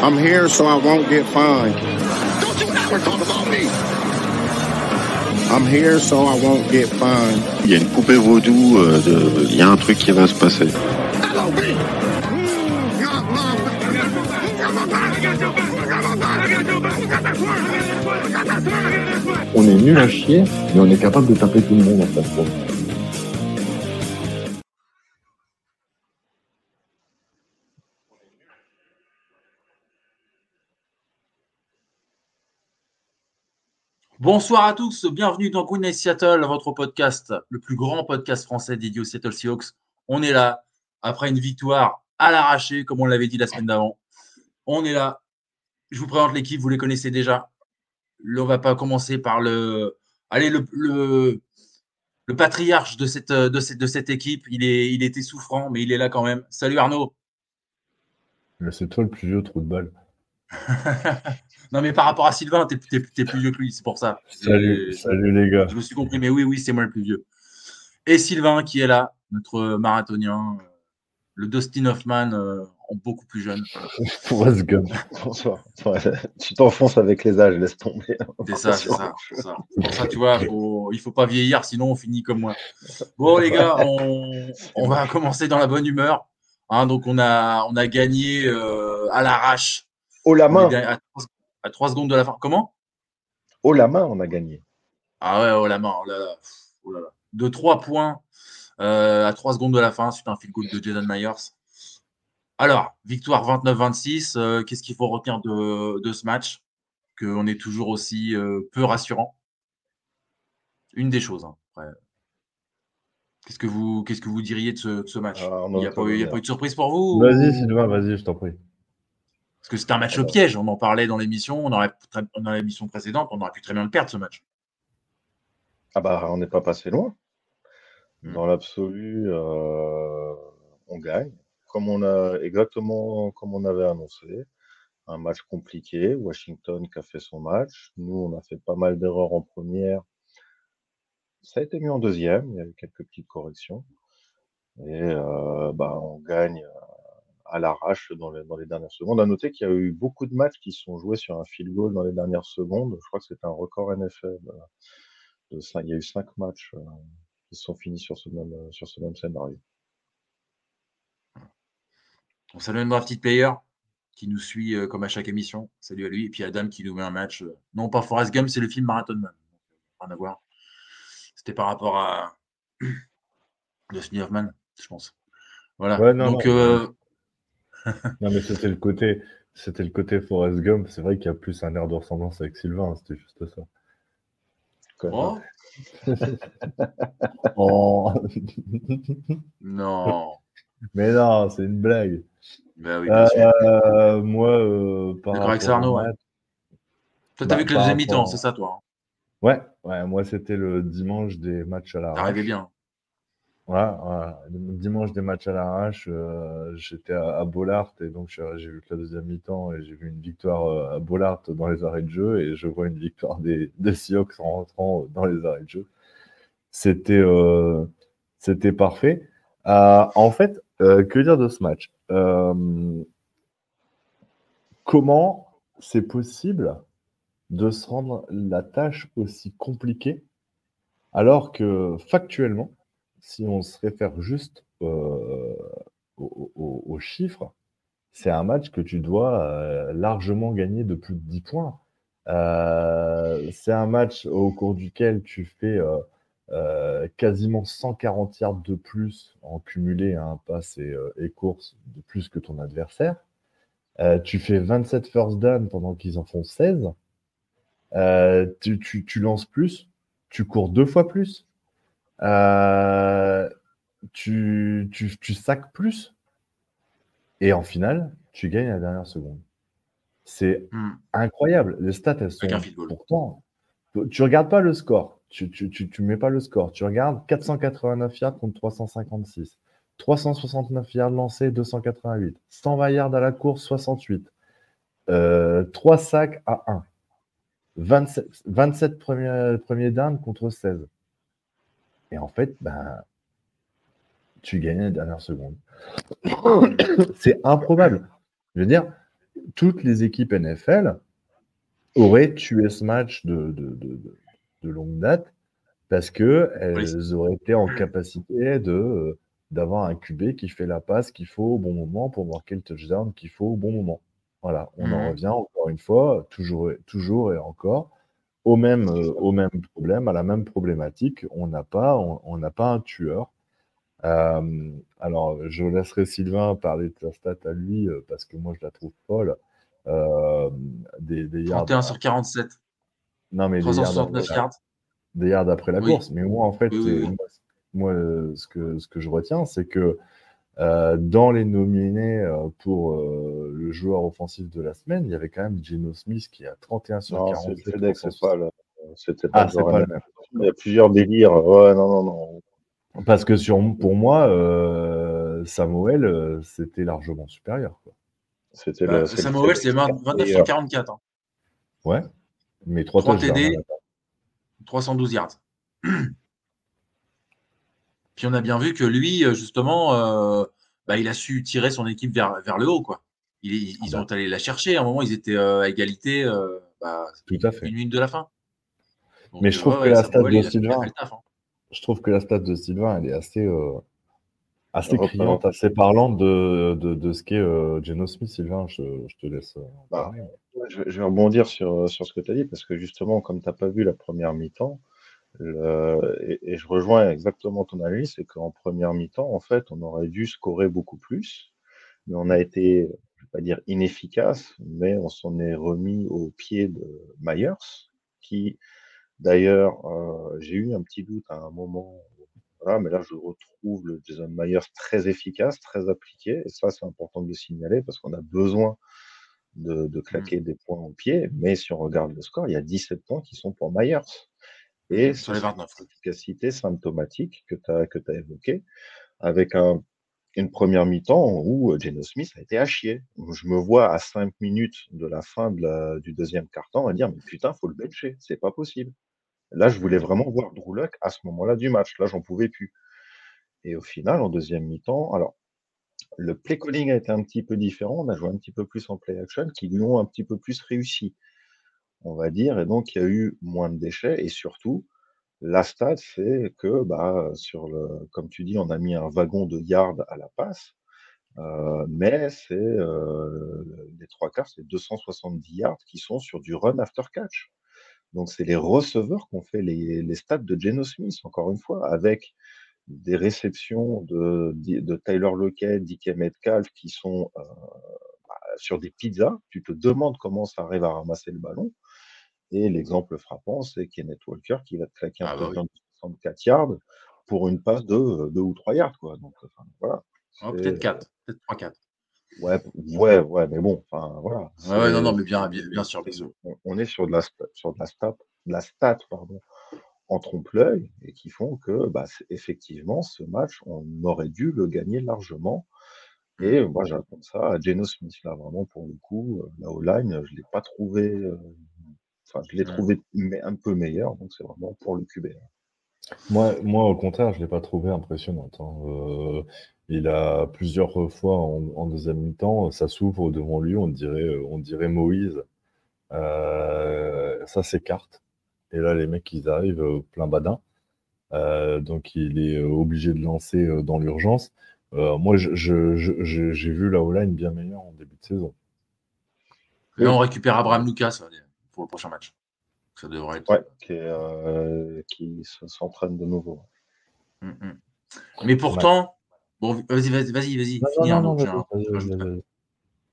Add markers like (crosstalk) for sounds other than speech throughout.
I'm here so I won't get fined. Don't you ever talk about me. I'm here so I won't get fined. Il y a une poupée vaudou, euh, de- il y a un truc qui va se passer. On est nul à chier, mais on est capable de taper tout le monde en fait. Bonsoir à tous, bienvenue dans Night Seattle, votre podcast, le plus grand podcast français dédié aux Seattle Seahawks. On est là, après une victoire à l'arraché, comme on l'avait dit la semaine d'avant. On est là. Je vous présente l'équipe, vous les connaissez déjà. Là, on va pas commencer par le. Allez, le, le, le patriarche de cette, de, cette, de cette équipe. Il, est, il était souffrant, mais il est là quand même. Salut Arnaud. C'est toi le plus vieux trou de balle. (laughs) non, mais par rapport à Sylvain, tu es, plus vieux que lui, c'est pour ça. Salut, C'est- salut les gars. Je me suis compris, mais oui, oui, c'est moi le plus vieux. Et Sylvain qui est là, notre marathonien, euh, le Dustin Hoffman euh, en beaucoup plus jeune. (laughs) Forrest Gump. Bonsoir. Tu t'enfonces avec les âges, laisse tomber. C'est ça, c'est ça. c'est ça. Pour ça, tu vois, faut- il faut pas vieillir, sinon on finit comme moi. Bon, les gars, on, on va commencer dans la bonne humeur. Hein, donc, on a, on a gagné euh, à l'arrache. Haut la main, À, à trois secondes de la fin. Comment? Haut la main, on a gagné. Ah ouais, oh la main, oh là là, oh là là. De 3 points euh, à 3 secondes de la fin, suite à un field goal de Jaden Myers. Alors, victoire 29-26, euh, qu'est-ce qu'il faut retenir de, de ce match? Qu'on est toujours aussi euh, peu rassurant. Une des choses. hein, après. Qu'est-ce que vous, qu'est-ce que vous diriez de ce, de ce match? Ah, Il n'y a, a pas eu de surprise pour vous Vas-y ou- Sylvain, vas-y, je t'en prie. Parce que c'était un match au piège, on en parlait dans l'émission, dans l'émission précédente, on aurait pu très bien le perdre ce match. Ah bah, on n'est pas passé loin. Hmm. Dans l'absolu, euh, on gagne. Comme on a exactement comme on avait annoncé. Un match compliqué. Washington qui a fait son match. Nous, on a fait pas mal d'erreurs en première. Ça a été mis en deuxième. Il y a eu quelques petites corrections. Et euh, bah, on gagne à l'arrache dans les, dans les dernières secondes. À noter qu'il y a eu beaucoup de matchs qui sont joués sur un field goal dans les dernières secondes. Je crois que c'est un record NFL. euh, de il y a eu cinq matchs euh, qui se sont finis sur ce même, euh, sur ce même scénario. On salue un petite player qui nous suit euh, comme à chaque émission. Salut à lui. Et puis Adam qui nous met un match. euh, non, pas Forrest Gump, c'est le film Marathon Man. Rien à voir. C'était par rapport à (clears throat) Dustin Hoffman, je pense. Voilà. Ouais, non, Donc, non, euh, Non (laughs) mais c'était le côté, c'était le côté Forrest Gump. C'est vrai qu'il y a plus un air de ressemblance avec Sylvain, hein, c'était juste ça. Oh, (laughs) Oh. non. mais non, c'est une blague. Ben oui, bien sûr. Euh, moi, euh, par D'accord avec ouais. match- Toi, t'as bah, vu que le par deuxième mi-temps, c'est ça, toi. hein Ouais, ouais, moi c'était le dimanche des matchs à la T'arrivais bien. Voilà. Dimanche des matchs à l'arrache, euh, j'étais à, à et donc je- j'ai vu que la deuxième mi-temps et j'ai vu une victoire euh, à Bollard dans les arrêts de jeu et je vois une victoire des, des Seahawks en rentrant dans les arrêts de jeu. C'était euh, parfait. Euh, en fait, euh, que dire de ce match? Euh, Comment c'est possible de se rendre la tâche aussi compliquée alors que factuellement, si on se réfère juste euh, aux, chiffres, c'est un match que tu dois euh, largement gagner de plus de 10 points. Euh, c'est un match au cours duquel tu fais quasiment 140 yards de plus en cumulé, hein, passe et, et de plus que ton adversaire. Tu fais 27 first down pendant qu'ils en font 16. Euh, tu, tu- tu lances plus tu cours deux fois plus, euh, tu, tu, tu sacs plus, et en finale, tu gagnes à la dernière seconde. C'est Hmm. incroyable. Les stats, elles sont pourtant. Tu regardes pas le score. Tu, tu, tu, tu mets pas le score. Tu regardes 489 yards contre 356. 369 yards lancés, 288. 120 yards à la course, 68. Euh, 3 sacs à 1. 27, 27 premiers, premiers downs contre 16. Et en fait, ben, tu gagnes la dernière seconde. (coughs) C'est improbable. Je veux dire, toutes les équipes NFL auraient tué ce match de, de, de- de- de longue date parce qu'elles auraient été en capacité de, euh, d'avoir un QB qui fait la passe qu'il faut au bon moment pour marquer le touchdown qu'il faut au bon moment. Voilà, on en Mhm. revient encore une fois, toujours, toujours et encore, au même, euh, au même problème, à la même problématique. On n'a pas, on, on pas un tueur. Euh, alors, je laisserai Sylvain parler de sa stat à lui euh, parce que moi je la trouve folle. Euh, des, des yards, 31 sur 47, non mais des yards, 369 après, yards. des yards après la Oui. course. Mais moi en fait, Oui, oui, moi, moi, ce que ce que je retiens, c'est que dans les nominés euh, pour euh, le joueur offensif de la semaine, il y avait quand même Geno Smith qui a 31 sur Non, 40. c'est pas le. C'était pas Ah, le c'est genre pas le NFL. même. Il y a plusieurs délires. Ouais, non, non, non. Parce que sur, pour moi, euh, Samuel, euh, c'était largement supérieur. Quoi. C'était Bah, Samuel, c'est 20 29 sur meilleur. 44, hein. Ouais. Mais trois Trois touchdowns, TD. hein, 312 yards. (clears throat) Puis on a bien vu que lui, euh, justement, euh, bah, il a su tirer son équipe vers, vers le haut. Quoi. Il- ils ils Ah ont allé la chercher. À un moment, ils étaient euh, à égalité, euh, bah, Tout à fait. une minute de la fin. Donc, Mais je trouve ouais, que la stat de Sylvain- fait le taf, hein. Je trouve que la stat de Sylvain, elle est assez, euh, assez criante, assez parlante de, de, de ce qu'est euh, Geno Smith. Sylvain, je, je te laisse. euh, Bah, je vais rebondir sur, sur ce que tu as dit, parce que justement, comme tu n'as pas vu la première mi-temps, le- et, et je rejoins exactement ton analyse, c'est qu'en première mi-temps, en fait, on aurait dû scorer beaucoup plus, mais on a été, je vais pas dire inefficace, mais on s'en est remis au pied de Myers, qui, d'ailleurs, euh, j'ai eu un petit doute à un moment, voilà, mais là, je retrouve le Jason Myers très efficace, très appliqué, et ça, c'est important de le signaler, parce qu'on a besoin de, de claquer des points au pied, mais si on regarde le score, il y a 17 points qui sont pour Myers. Et Sur les c'est 29. cette efficacité symptomatique que tu as, que as évoquée, avec un, une première mi-temps où euh, Geno Smith a été à chier. Je me vois à 5 minutes de la fin de la- du deuxième quart-temps à dire Mais putain, faut le bencher, c'est pas possible. Là, je voulais vraiment voir Drew Luck à ce moment-là du match. Là, j'en pouvais plus. Et au final, en deuxième mi-temps, alors le play calling a été un petit peu différent. On a joué un petit peu plus en play action, qui lui ont un petit peu plus réussi, on va dire. Et donc, il y a eu moins de déchets. Et surtout, la stat, c'est que, bah, sur le, comme tu dis, on a mis un wagon de yards à la passe. Euh, mais c'est euh, les trois quarts, c'est 270 yards qui sont sur du run after catch. Donc, c'est les receveurs qui ont fait les, les stats de Geno Smith, encore une fois, avec des réceptions de, de Tyler Lockett, DK Metcalf qui sont euh, bah, sur des pizzas. Tu te demandes comment ça arrive à ramasser le ballon. Et l'exemple frappant, c'est Kenneth Walker qui va te claquer un Ah bah touchdown de 64 yards pour une passe de 2 ou 3 yards. Quoi. Donc, enfin, voilà. Oh, peut-être 4, peut-être 3-4. Ouais, ouais, ouais, mais bon, enfin, voilà. Ouais, ouais, non, non, mais bien, bien, bien sûr, bien sûr. on, est sur de la, sur de la stat, de la stat pardon, en trompe-l'œil et qui font que, bah, effectivement, ce match, on aurait dû le gagner largement. Et moi, j'attends ça à Geno Smith, là, vraiment, pour le coup. euh, La O-line, je ne l'ai pas trouvé. Euh, Enfin, je l'ai trouvé mais un peu meilleur, donc c'est vraiment pour le QB. Moi, moi, au contraire, je ne l'ai pas trouvé impressionnante. hein. Euh, il a plusieurs fois en, en deuxième mi-temps, ça s'ouvre devant lui, on dirait, on dirait Moïse. Euh, ça s'écarte. Et là, les mecs, ils arrivent euh, plein badin. Euh, donc, il est euh, obligé de lancer euh, dans l'urgence. Euh, moi, je- je- je- je- j'ai vu la O-line bien meilleure en début de saison. Et on récupère Abraham Lucas ça va dire, pour le prochain match. Ça devrait être. Ouais, qui, euh, qui se- s'entraîne de nouveau. Mm, mm. Mais pourtant, bon, vas-y, vas-y, vas-y, vas-y.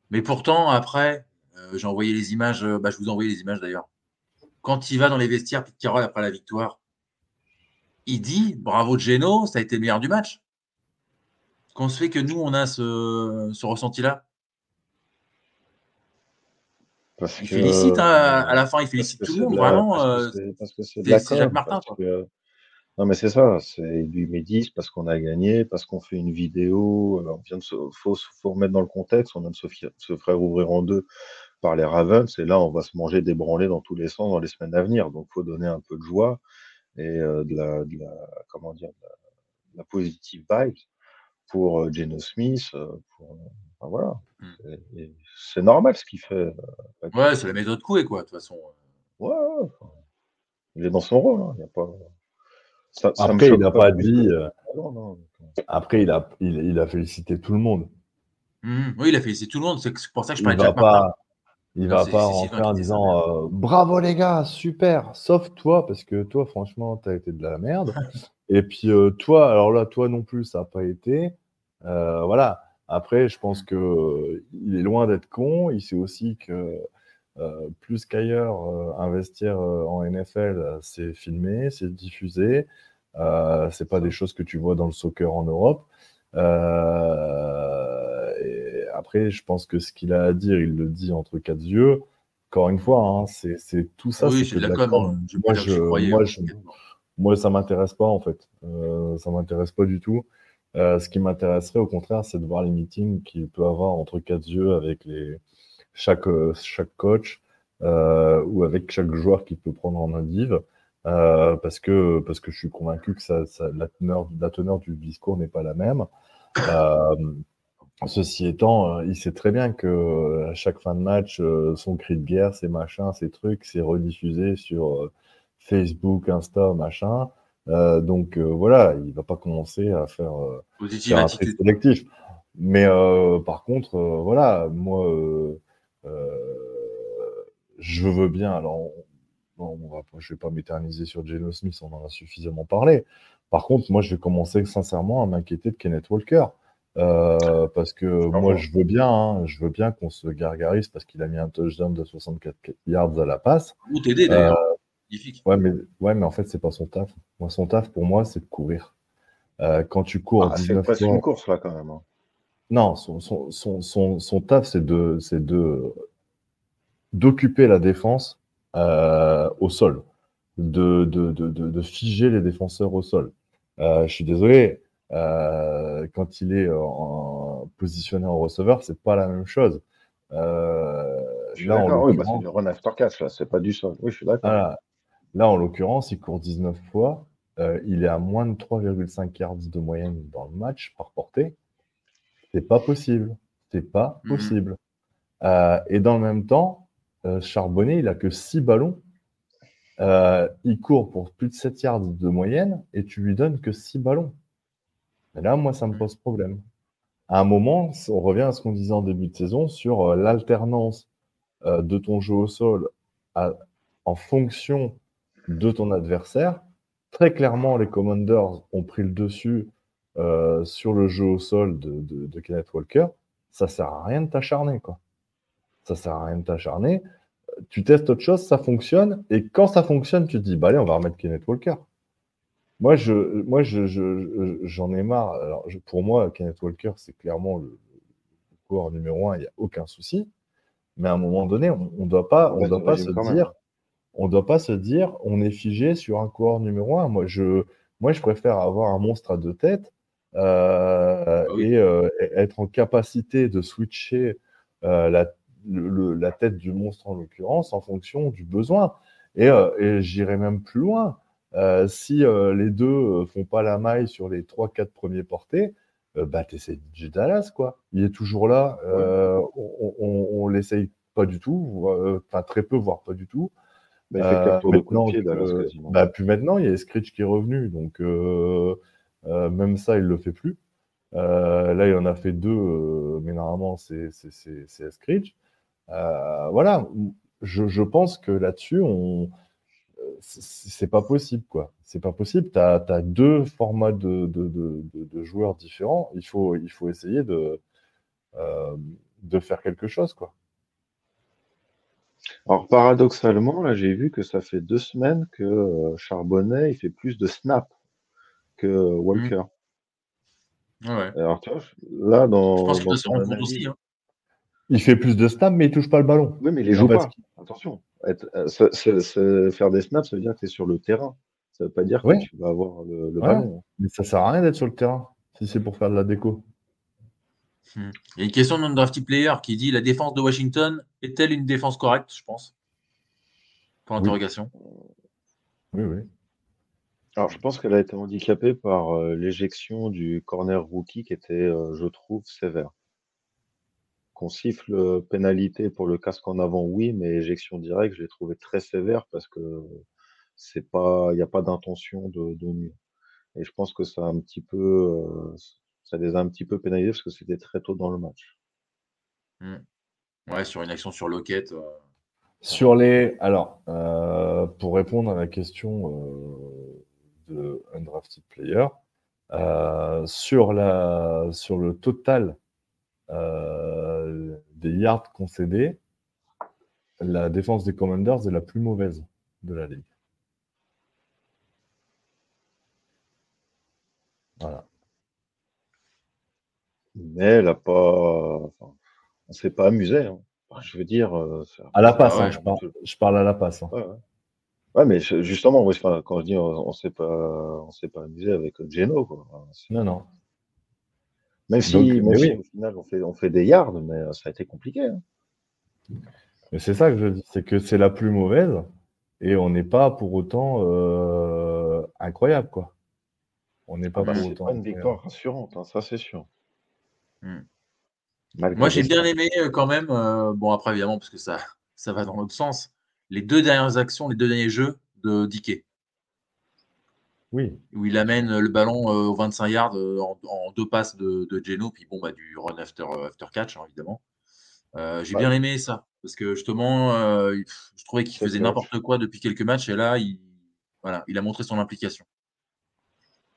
Mais pourtant, après, euh, j'ai envoyé les images, euh, bah, je vous ai envoyé les images d'ailleurs. Quand il va dans les vestiaires, Pete Carroll, après la victoire, il dit bravo Geno, ça a été le meilleur du match. Qu'on se fait que nous, on a ce, ce ressenti-là? Parce Il que, félicite, hein, à la fin, il félicite tout le monde, vraiment. parce euh, que c'est- que c'est Jacques Martin, que- Non, mais c'est ça, c'est du médis parce qu'on a gagné, parce qu'on fait une vidéo. euh, On vient de se, faut, faut remettre dans le contexte, on vient de se, se faire ouvrir en deux par les Ravens, et là, on va se manger des branlés dans tous les sens dans les semaines à venir. Donc, faut donner un peu de joie et euh, de la, de la, comment dire, de la, de la positive vibes pour euh, Geno Smith. euh, pour, euh, enfin, voilà. Mm. Et C'est normal ce qu'il fait. euh, Ouais, c'est la méthode couée, quoi, de toute façon. Ouais, enfin, il est dans son rôle. hein, Il y a pas... ça, Après, il n'a pas dit. euh, Non, non. Après, il a, il, il a félicité tout le monde. Mhm. Oui, il a félicité tout le monde. C'est pour ça que je Il parlais de Martin. il va pas rentrer en disant euh, bravo les gars, super, sauf toi, parce que toi, franchement, tu as été de la merde. (laughs) Et puis euh, toi, alors là, toi non plus, ça n'a pas été. Euh, voilà. Après, je pense que euh, il est loin d'être con. Il sait aussi que euh, plus qu'ailleurs, euh, investir euh, en NFL, c'est filmé, c'est diffusé. C'est pas des choses que tu vois dans le soccer en Europe. Et après, je pense que ce qu'il a à dire, il le dit entre quatre yeux. Encore une fois, hein, c'est tout ça, oui, c'est que de la com. Moi, que je, moi, je, moi, ça m'intéresse pas en fait. Ça m'intéresse pas du tout. Euh, ce qui m'intéresserait au contraire, c'est de voir les meetings qu'il peut avoir entre quatre yeux avec les chaque euh, chaque coach euh, ou avec chaque joueur qu'il peut prendre en indiv. Euh, parce que parce que je suis convaincu que la teneur la teneur du discours n'est pas la même. Ceci étant, il sait très bien que chaque fin de match, son cri de guerre, ses machins, ses trucs, c'est rediffusé sur Facebook, Insta, machin. Euh, donc euh, voilà, il va pas commencer à faire, euh, faire un attitude. sélectif. Mais par contre, voilà, moi, je veux bien. Alors, on, bon, on va, pas- je vais pas m'éterniser sur Geno Smith, on en a suffisamment parlé. Par contre, moi, je vais commencer sincèrement à m'inquiéter de Kenneth Walker. Euh, parce que moi, je veux bien, hein, je veux bien qu'on se gargarise parce qu'il a mis un touchdown de 64 yards à la passe. Ou t'aider d'ailleurs. Magnifique. Ouais, mais, ouais, mais en fait, c'est pas son taf. Moi, son taf, pour moi, c'est de courir. Euh, quand tu cours Ah, c'est 19 presque fois. une course là quand même. hein. Non, son, son, son, son, son taf, c'est de, c'est de d'occuper la défense euh, au sol, de, de, de, de, de figer les défenseurs au sol. Euh, je suis désolé, euh, quand il est en, positionné en receveur, c'est pas la même chose. Euh, Je suis d'accord, oui, bah, c'est du run after catch là, c'est pas du sol. Oui, je suis d'accord. voilà. Là, en l'occurrence, il court 19 fois. Euh, il est à moins de 3,5 yards de moyenne dans le match par portée. C'est pas possible. C'est pas Mhm. possible. Euh, et dans le même temps, euh, Charbonnet, il a que 6 ballons. Il court pour plus de 7 yards de moyenne et tu lui donnes que 6 ballons. Et là, moi, ça me pose problème. À un moment, on revient à ce qu'on disait en début de saison sur l'alternance de ton jeu au sol à- en fonction de ton adversaire. Très clairement, les Commanders ont pris le dessus euh, sur le jeu au sol de, de- de Kenneth Walker. Ça sert à rien de t'acharner, quoi. Ça sert à rien de t'acharner. Tu testes autre chose, ça fonctionne, et quand ça fonctionne, tu te dis, bah allez, on va remettre Kenneth Walker. Moi, je, moi, je, je- je- j'en ai marre. Alors, je- pour moi, Kenneth Walker, c'est clairement le, le coureur numéro un, il n'y a aucun souci. Mais à un moment donné, on ne doit pas, on doit ça pas se dire, on doit pas se dire, on est figé sur un coureur numéro un. Moi, je, moi, je préfère avoir un monstre à deux têtes euh, Ah oui. et euh, être en capacité de switcher euh, la, le- la tête du monstre en l'occurrence en fonction du besoin. Et, et j'irai même plus loin. Si les deux font pas la maille sur les 3-4 premiers portés, bah t'essayes DJ Dallas, quoi. Il est toujours là. on on, on l'essaye pas du tout, enfin très peu, voire pas du tout. Il fait Euh, quatre tours de coup de maintenant pied, Dallas, que- quasiment. bah, puis maintenant, il y a Screech qui est revenu, donc euh, euh, même ça, il le fait plus. Là, il en a fait deux, mais normalement, c'est Screech. Voilà, je, je pense que là-dessus, on c'est pas possible, quoi. C'est pas possible. Tu as, deux formats de, de, de, de- de joueurs différents. Il faut, il faut essayer de, euh, de faire quelque chose, quoi. Alors paradoxalement, là j'ai vu que ça fait deux semaines que euh, Charbonnet il fait plus de snaps que Walker. Ouais. Alors, tu vois, là, dans. Je pense qu'il doit se rendre compte aussi. hein. Il fait plus de snaps, mais il touche pas le ballon. Oui, mais il les joue pas. Attention. Être- euh, faire des snaps, ça veut dire que tu es sur le terrain. Ça veut pas dire Ouais. que tu vas avoir le, le Ouais. ballon. Mais ça sert à rien d'être sur le terrain si c'est pour faire de la déco. Il y a une question de Drafty Player qui dit La défense de Washington est-elle une défense correcte, je pense? Pour Oui. l'interrogation. Oui, oui. Alors, je pense qu'elle a été handicapée par euh, l'éjection du corner rookie qui était, euh, je trouve, sévère. Qu'on siffle euh, pénalité pour le casque en avant, oui, mais éjection directe, je l'ai trouvé très sévère parce que c'est pas, il n'y a pas d'intention de, de nuire. Et je pense que ça a un petit peu, euh, ça les a un petit peu pénalisés parce que c'était très tôt dans le match. Ouais, sur une action sur Lockett. euh, Sur les. Alors, euh, pour répondre à la question euh, de Undrafted Player, euh, sur, la, sur le total euh, des yards concédés, la défense des Commanders est la plus mauvaise de la ligue. Voilà. Mais elle a pas, enfin, on s'est pas amusé. hein. Enfin, je veux dire, euh, À la passe, hein, je, parle, je parle à la passe. hein. Ouais, ouais. Ouais, mais justement, quand je dis on, on s'est pas, on s'est pas amusé avec Geno, quoi. Non, non. Même si, Donc, même si oui. au final on fait, on fait des yards, mais euh, ça a été compliqué. hein. Mais c'est ça que je dis, c'est que c'est la plus mauvaise et on n'est pas pour autant euh, incroyable, quoi. On n'est pas Ah bah, pour c'est autant. pas une victoire rassurante, hein, ça c'est sûr. Hmm. Moi, j'ai bien aimé euh, quand même. euh, bon, après, évidemment, parce que ça, (laughs) ça va dans l'autre sens. Les deux dernières actions, les deux derniers jeux de Dickey, Oui, où il amène le ballon euh, aux 25 yards euh, en, en deux passes de, de Geno, puis bon, bah, du run after, after catch, hein, évidemment. Euh, j'ai Bah, bien aimé ça, parce que justement, euh, je trouvais qu'il faisait n'importe quoi depuis quelques matchs, et là, il, voilà, il a montré son implication.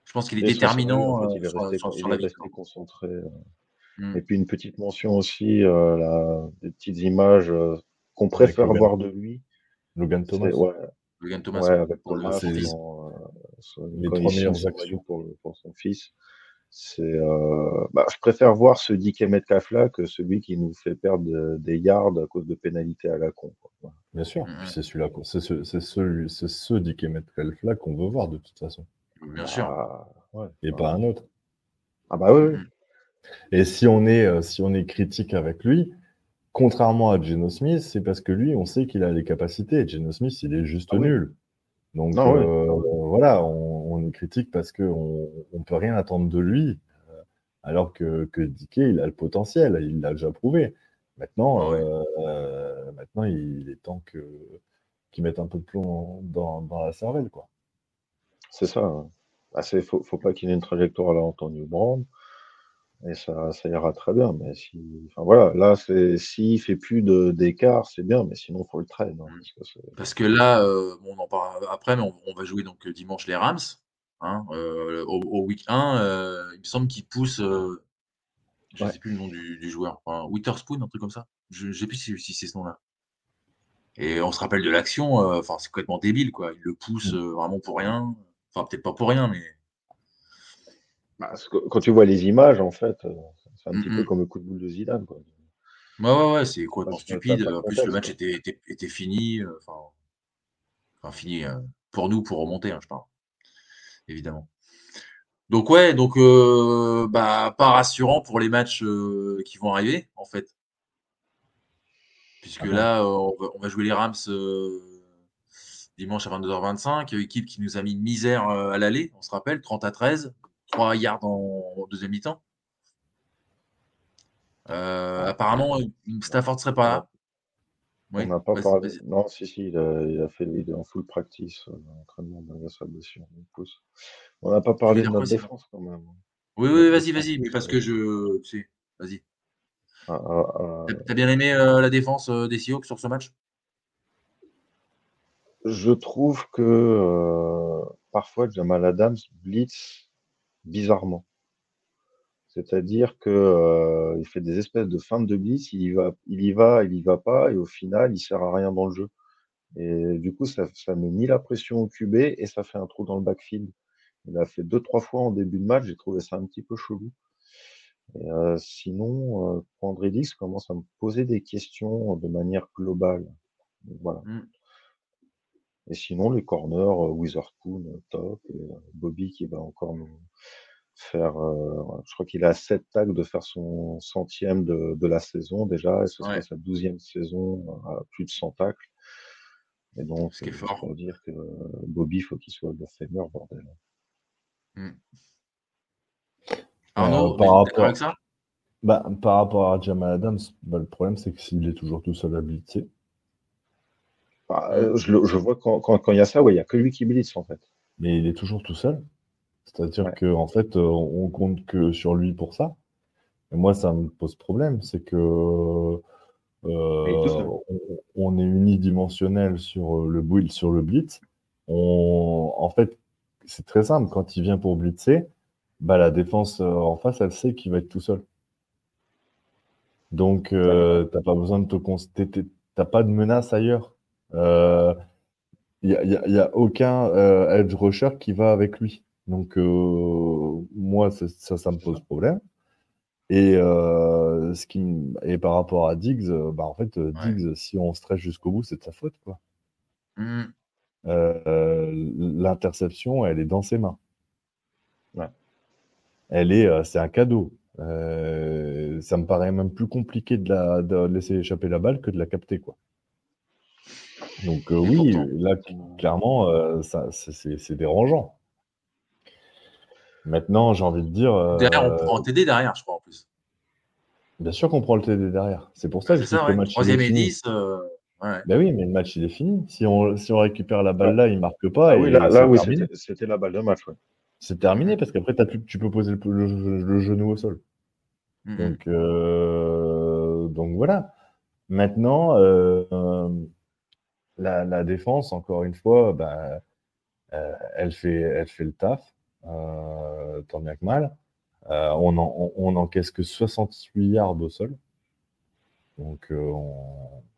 Je pense qu'il est déterminant euh, sur, la victoire. concentré. Euh. Hmm. Et puis une petite mention aussi, euh, la- des petites images euh, qu'on préfère Logan. voir de lui. Logan Thomas. ouais, Logan Thomas ouais, avec pour le Thomas, c'est- quand, euh, son- les trois meilleures son actions. pour, le- pour son fils. C'est, euh, bah, je préfère voir ce DK Metcalf là que celui qui nous fait perdre de- des yards à cause de pénalités à la con. quoi. Bien sûr. Mhm. Puis C'est celui-là, qu'on- c'est ce, c'est celui, c'est ce Dick Metcalf là qu'on veut voir de toute façon, Bien sûr. Ah, ouais. et Ah. pas un autre. Ah bah oui, oui. Et si on est, euh, si on est critique avec lui, contrairement à Geno Smith, c'est parce que lui, on sait qu'il a les capacités. Geno Smith, il est juste Ah oui. nul. Donc Non, oui. euh, voilà, on, on est critique parce qu'on ne peut rien attendre de lui, euh, alors que, que Dickey, il a le potentiel, il l'a déjà prouvé. Maintenant, Ah euh, il est temps que qu'il mette un peu de plomb dans, dans la cervelle, quoi. C'est ça. hein. Ah, c'est, faut, faut pas qu'il ait une trajectoire à la Antonio Brown. Et ça, ça ira très bien. Mais si, enfin voilà, là, c'est, s'il fait plus d'écart, c'est bien, mais sinon, faut le trade. hein, parce que c'est- Parce que là, euh, bon, on en parle après, mais on, on va jouer donc dimanche les Rams. hein, euh, au, au week 1, euh, il me semble qu'ils poussent, je ne Ouais. sais plus le nom du, du joueur, enfin, Witherspoon, un truc comme ça. Je ne sais plus si, si c'est ce nom-là. Et on se rappelle de l'action, enfin, c'est complètement débile, quoi. Il le pousse euh, vraiment pour rien. Enfin, peut-être pas pour rien, mais. Bah, parce que quand tu vois les images, en fait, euh, c'est un petit peu comme le coup de boule de Zidane. Quoi. Ouais, ouais, ouais, c'est complètement Parce que stupide. En plus, le match quoi. était, était, était fini. euh, Enfin, enfin, fini euh, pour nous, pour remonter, hein, je parle. Évidemment. Donc, ouais, donc, euh, bah, pas rassurant pour les matchs euh, qui vont arriver, en fait. Puisque Ah bon? là, euh, on, va, on va jouer les Rams dimanche à 22h25. euh, Équipe qui nous a mis une misère à l'aller, on se rappelle, 30 à 13, 3 yards en, deuxième mi-temps. Euh, apparemment, Stafford serait pas là. Oui, on n'a pas parlé. Non, si, si, il a, il a fait il est en full practice, euh, l'entraînement malgré sa blessure. du pouce. On n'a pas parlé de notre défense quand même. Oui, oui, vas-y, vas-y, mais parce euh, que je. tu sais, Vas-y. ah, ah, ah, T'as bien aimé euh, la défense des Seahawks sur ce match? Je trouve que parfois Jamal Adams blitz bizarrement. C'est-à-dire que euh, il fait des espèces de feintes de blitz, il y va, il y va, il y va pas, et au final, il sert à rien dans le jeu. Et du coup, ça, ça met ni la pression au QB et ça fait un trou dans le backfield. Il a fait deux, trois fois en début de match, j'ai trouvé ça un petit peu chelou. Et, euh, sinon, euh, André Dix commence à me poser des questions de manière globale. Voilà. Mm. Et sinon, les corners, euh, Witherspoon, euh, top. Et, euh, Bobby qui va encore nous faire, euh, je crois qu'il a 7 tags de faire son centième de, de la saison déjà, et ce Ouais. sa douzième saison à plus de 100 tacles. Et donc, Ce qui est juste fort. pour dire que Bobby, faut qu'il soit le Famer, bordel. Arnaud, Euh, par t'es rapport- d'accord avec ça? Bah, par rapport à Jamal Adams, bah, le problème, c'est que s'il est toujours tout seul à blitzer, Bah, euh, je, le- je vois quand quand- quand il y a ça, ouais, il y a que lui qui blitz, en fait. mais il est toujours tout seul. C'est-à-dire Ouais. que en fait, euh, on compte que sur lui pour ça. Et moi, ça me pose problème, c'est que euh, on, on est unidimensionnel sur le build, sur le blitz. On, en fait, c'est très simple. Quand il vient pour blitzer, bah, la défense en face, elle sait qu'il va être tout seul. Donc, euh, t'as pas besoin de te t'as pas de menace ailleurs. Euh, Il n'y a, y a- y a aucun euh, edge rusher qui va avec lui. Donc, euh, moi, ça, ça, ça me pose problème. Et, euh, ce qui, m- et par rapport à Diggs, euh, bah, en fait, euh, Ouais. Diggs, si on stresse jusqu'au bout, c'est de sa faute. Quoi. Mm. Euh, euh, L'interception, elle est dans ses mains. Ouais. Elle est, euh, c'est un cadeau. Euh, ça me paraît même plus compliqué de, la, de laisser échapper la balle que de la capter. Quoi. Donc, euh, oui, pourtant. là, clairement, euh, ça, c'est- dérangeant. Maintenant, j'ai envie de dire, euh, Derrière, on prend TD derrière, je crois, en plus. bien sûr qu'on prend le TD derrière. C'est pour ça que ça, que le ouais. match Troisième et fini. 10. euh, ouais. Ben oui, mais le match il est fini. Si on, si on récupère la balle là, il marque pas. Ah et oui, là, c'est là oui, terminé. c'était la balle de match, ouais. C'est terminé parce qu'après tu peux poser le, le- le genou au sol. Mm. Donc, euh, donc voilà. Maintenant, euh, euh, la, la défense, encore une fois, ben, euh, elle, fait, elle fait le taf, euh, tant bien que mal. Euh, on, en, on, on encaisse que 68 yards au sol. Donc on,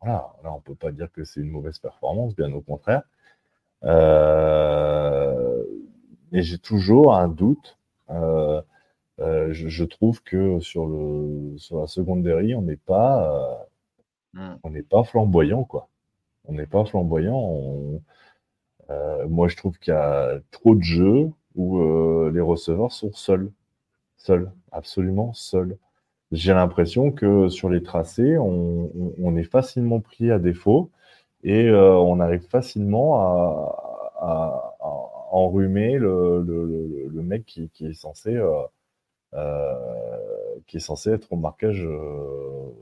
voilà, là on peut pas dire que c'est une mauvaise performance, bien au contraire. Mais j'ai toujours un doute. Je, je trouve que sur, le, sur la secondary, on n'est pas, euh, Mm. on n'est pas flamboyant, quoi. On n'est pas flamboyant. euh, moi, je trouve qu'il y a trop de jeux où euh, les receveurs sont seuls. Seuls, absolument seuls. J'ai l'impression que sur les tracés, on, est facilement pris à défaut et euh, on arrive facilement à, à- enrhumer le, mec qui, est censé qui est censé être au marquage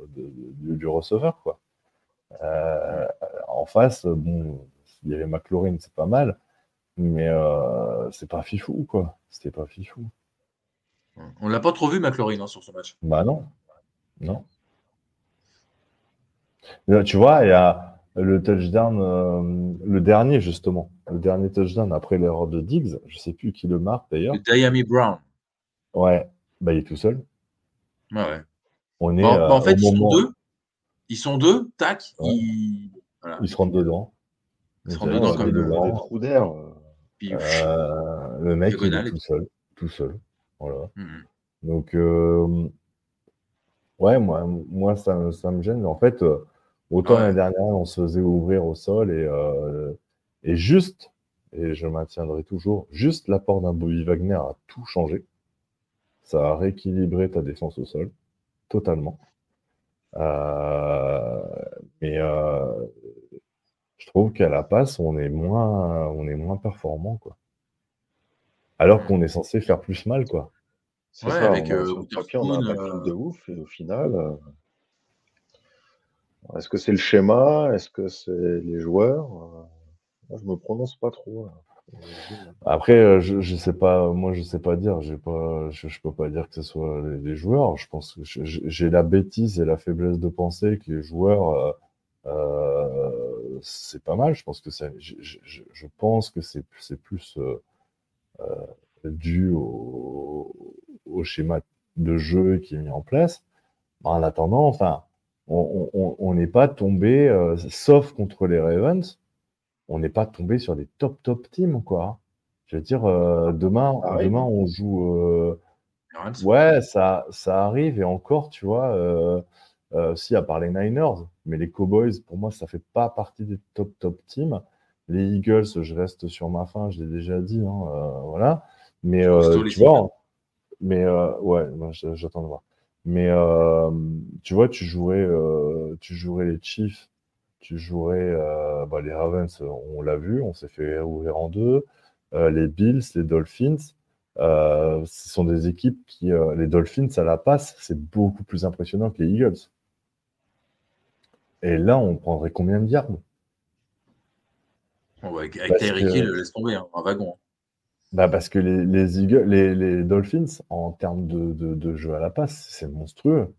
du, receveur quoi. En face, bon, il y avait McLaurin, c'est pas mal, mais euh, c'est pas fifou quoi. C'était pas fifou. On l'a pas trop vu, McLaurin, hein, sur ce match. Bah non, non. Là, tu vois, il y a le touchdown, euh, le dernier justement, le dernier touchdown après l'erreur de Diggs, je sais plus qui le marque d'ailleurs. Le Diami Brown. Ouais, bah il est tout seul. Ouais, ouais. On est euh, bah, en fait, au ils sont deux. Ils sont deux, tac. Ouais. Ils... Voilà. il se rentre dedans. Il se Donc, rentre il dedans comme le- trous d'air. euh, Euh, le mec, il est tout seul, tout seul. Voilà. Mm, mm. Donc, euh, ouais, moi, moi ça, me- ça me gêne. En fait, autant Ouais. l'année dernière, on se faisait ouvrir au sol et, euh, et juste, et je maintiendrai toujours, juste l'apport d'un Bobby Wagner a tout changé. Ça a rééquilibré ta défense au sol, totalement. Euh, mais euh, je trouve qu'à la passe, on est moins, on est moins performant, quoi. Alors qu'on est censé faire plus mal, quoi. C'est Ouais, ça, avec, on a- euh, papier, on a un backfield euh, de ouf, et au final, euh, est-ce que c'est le schéma? Est-ce que c'est les joueurs? Moi, je me prononce pas trop. là. Après, je, je sais pas, moi je sais pas dire, j'ai pas, je, je peux pas dire que ce soit les, les joueurs. Je pense que j'ai la bêtise et la faiblesse de penser que les joueurs, c'est pas mal. Je pense que c'est, je, je- je- je pense que c'est, c'est plus euh, euh, dû au, au schéma de jeu qui est mis en place. En attendant, enfin, on n'est pas tombé, euh, sauf contre les Ravens, on n'est pas tombé sur des top top teams, quoi. Je veux dire, euh, demain, demain, on joue. euh. Ouais, ça, ça arrive et encore, tu vois, euh, si à part les Niners, mais les Cowboys, pour moi, ça fait pas partie des top top teams. Les Eagles, je reste sur ma fin, je l'ai déjà dit, hein, euh, voilà. Mais euh, tu vois, mais ouais, j'attends de voir. Mais tu vois, tu jouerais, tu jouerais les Chiefs, tu jouerais bah, les Ravens, on l'a vu, on s'est fait ouvrir en deux. Les Bills, les Dolphins. Ce sont des équipes qui, les Dolphins à la passe, c'est beaucoup plus impressionnant que les Eagles. Et là, on prendrait combien de yards bah, avec avec Tyreek Hill, laisse tomber, hein, un wagon. bah Parce que les, les, Eagles, les, les Dolphins, en termes de, de, de jeu à la passe, c'est monstrueux.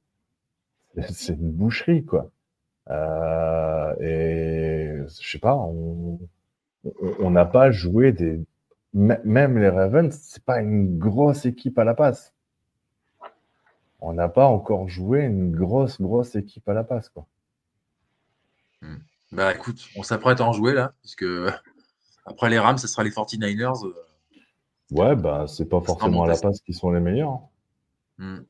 C'est- une boucherie, quoi. Euh, et je sais pas, on n'a pas joué des. Même les Ravens, c'est pas une grosse équipe à la passe. On n'a pas encore joué une grosse, grosse équipe à la passe, quoi. Bah écoute, on s'apprête à en jouer là, puisque (laughs) après les Rams, ce sera les 49ers. euh, Ouais, bah, c'est pas forcément à la passe qui sont les meilleurs. hein. hmm.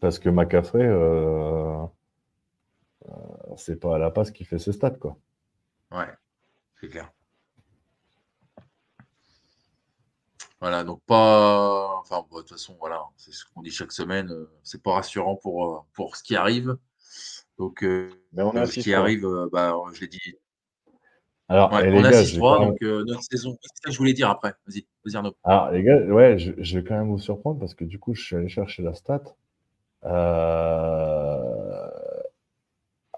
Parce que McCaffrey, euh, euh, c'est pas à la passe qui fait ses stats, quoi. Ouais, c'est clair. Voilà, donc pas. Enfin, de toute façon, voilà, c'est ce qu'on dit chaque semaine. C'est pas rassurant pour, pour ce qui arrive. Donc, euh, Mais on a ce qui arrive, euh, bah, je l'ai dit. Alors, Ouais, et on a gars, 6-3, je vais quand même- donc euh, notre saison. C'est ça que je voulais dire après. Vas-y, vas-y Arnaud. Alors, les gars, ouais, je, je vais quand même vous surprendre parce que du coup, je suis allé chercher la stat.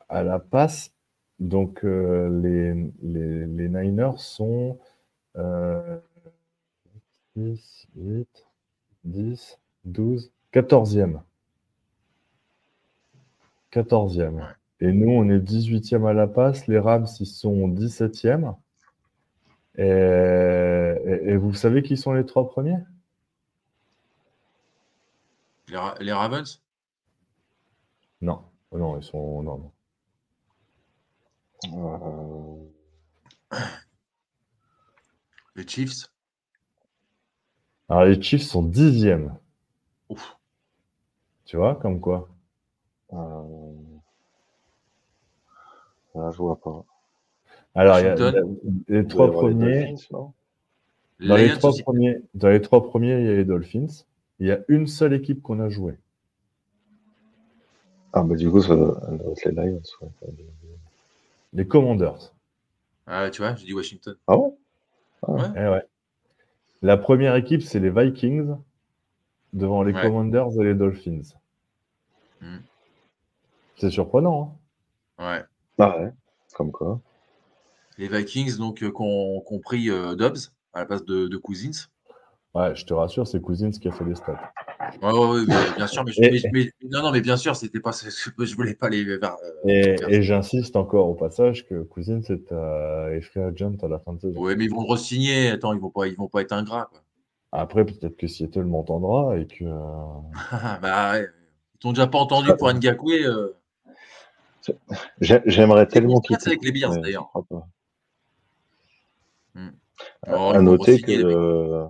À la passe, donc euh, les, les, les Niners sont euh, 6, 8, 10, 12, 14e. 14e. Ouais. Et nous, on est 18e à la passe. Les Rams, ils sont 17e. Et, et- et vous savez qui sont les trois premiers? Les, Ra- les Ravens? Non, Oh non, ils sont. Non, non. Euh, Les Chiefs? Alors, les Chiefs sont dixièmes. Ouf. Tu vois, comme quoi? Euh, Là, je vois pas. Alors, il y a, les trois premiers. Dans les, trois premiers dans les trois premiers, il y a les Dolphins. Il y a une seule équipe qu'on a jouée. Ah, bah du coup, ça doit être les Lions. ouais. Les Commanders. Ah, tu vois, j'ai dit Washington. Ah ouais Eh ouais. La première équipe, c'est les Vikings devant les Ouais. Commanders et les Dolphins. Hmm. C'est surprenant. hein Ouais. Ah ouais, comme quoi. Les Vikings, donc, euh, qu'on qu'on pris euh, Dobbs à la place de, de Cousins. Ouais, je te rassure, c'est Cousins qui a fait les stats. Ouais, ouais, bien sûr, mais, je- Et- mais- mais- non, non, mais bien sûr, c'était pas, (laughs) je voulais pas les euh, Et, j'insiste encore au passage que Cousins est, euh, est free agent à la fin de saison. Ouais, mais ils vont le re-signer. Attends, ils vont pas, ils vont pas être ingrats. Quoi. Après, peut-être que Seattle m'entendra et que. euh, (laughs) bah, ouais. Ils t'ont déjà pas entendu pour Ngakwe. Euh, J'aimerais tellement qu'il c'est avec les Bears, d'ailleurs. Hmm. À- Oh, à noter que re-signer, les euh,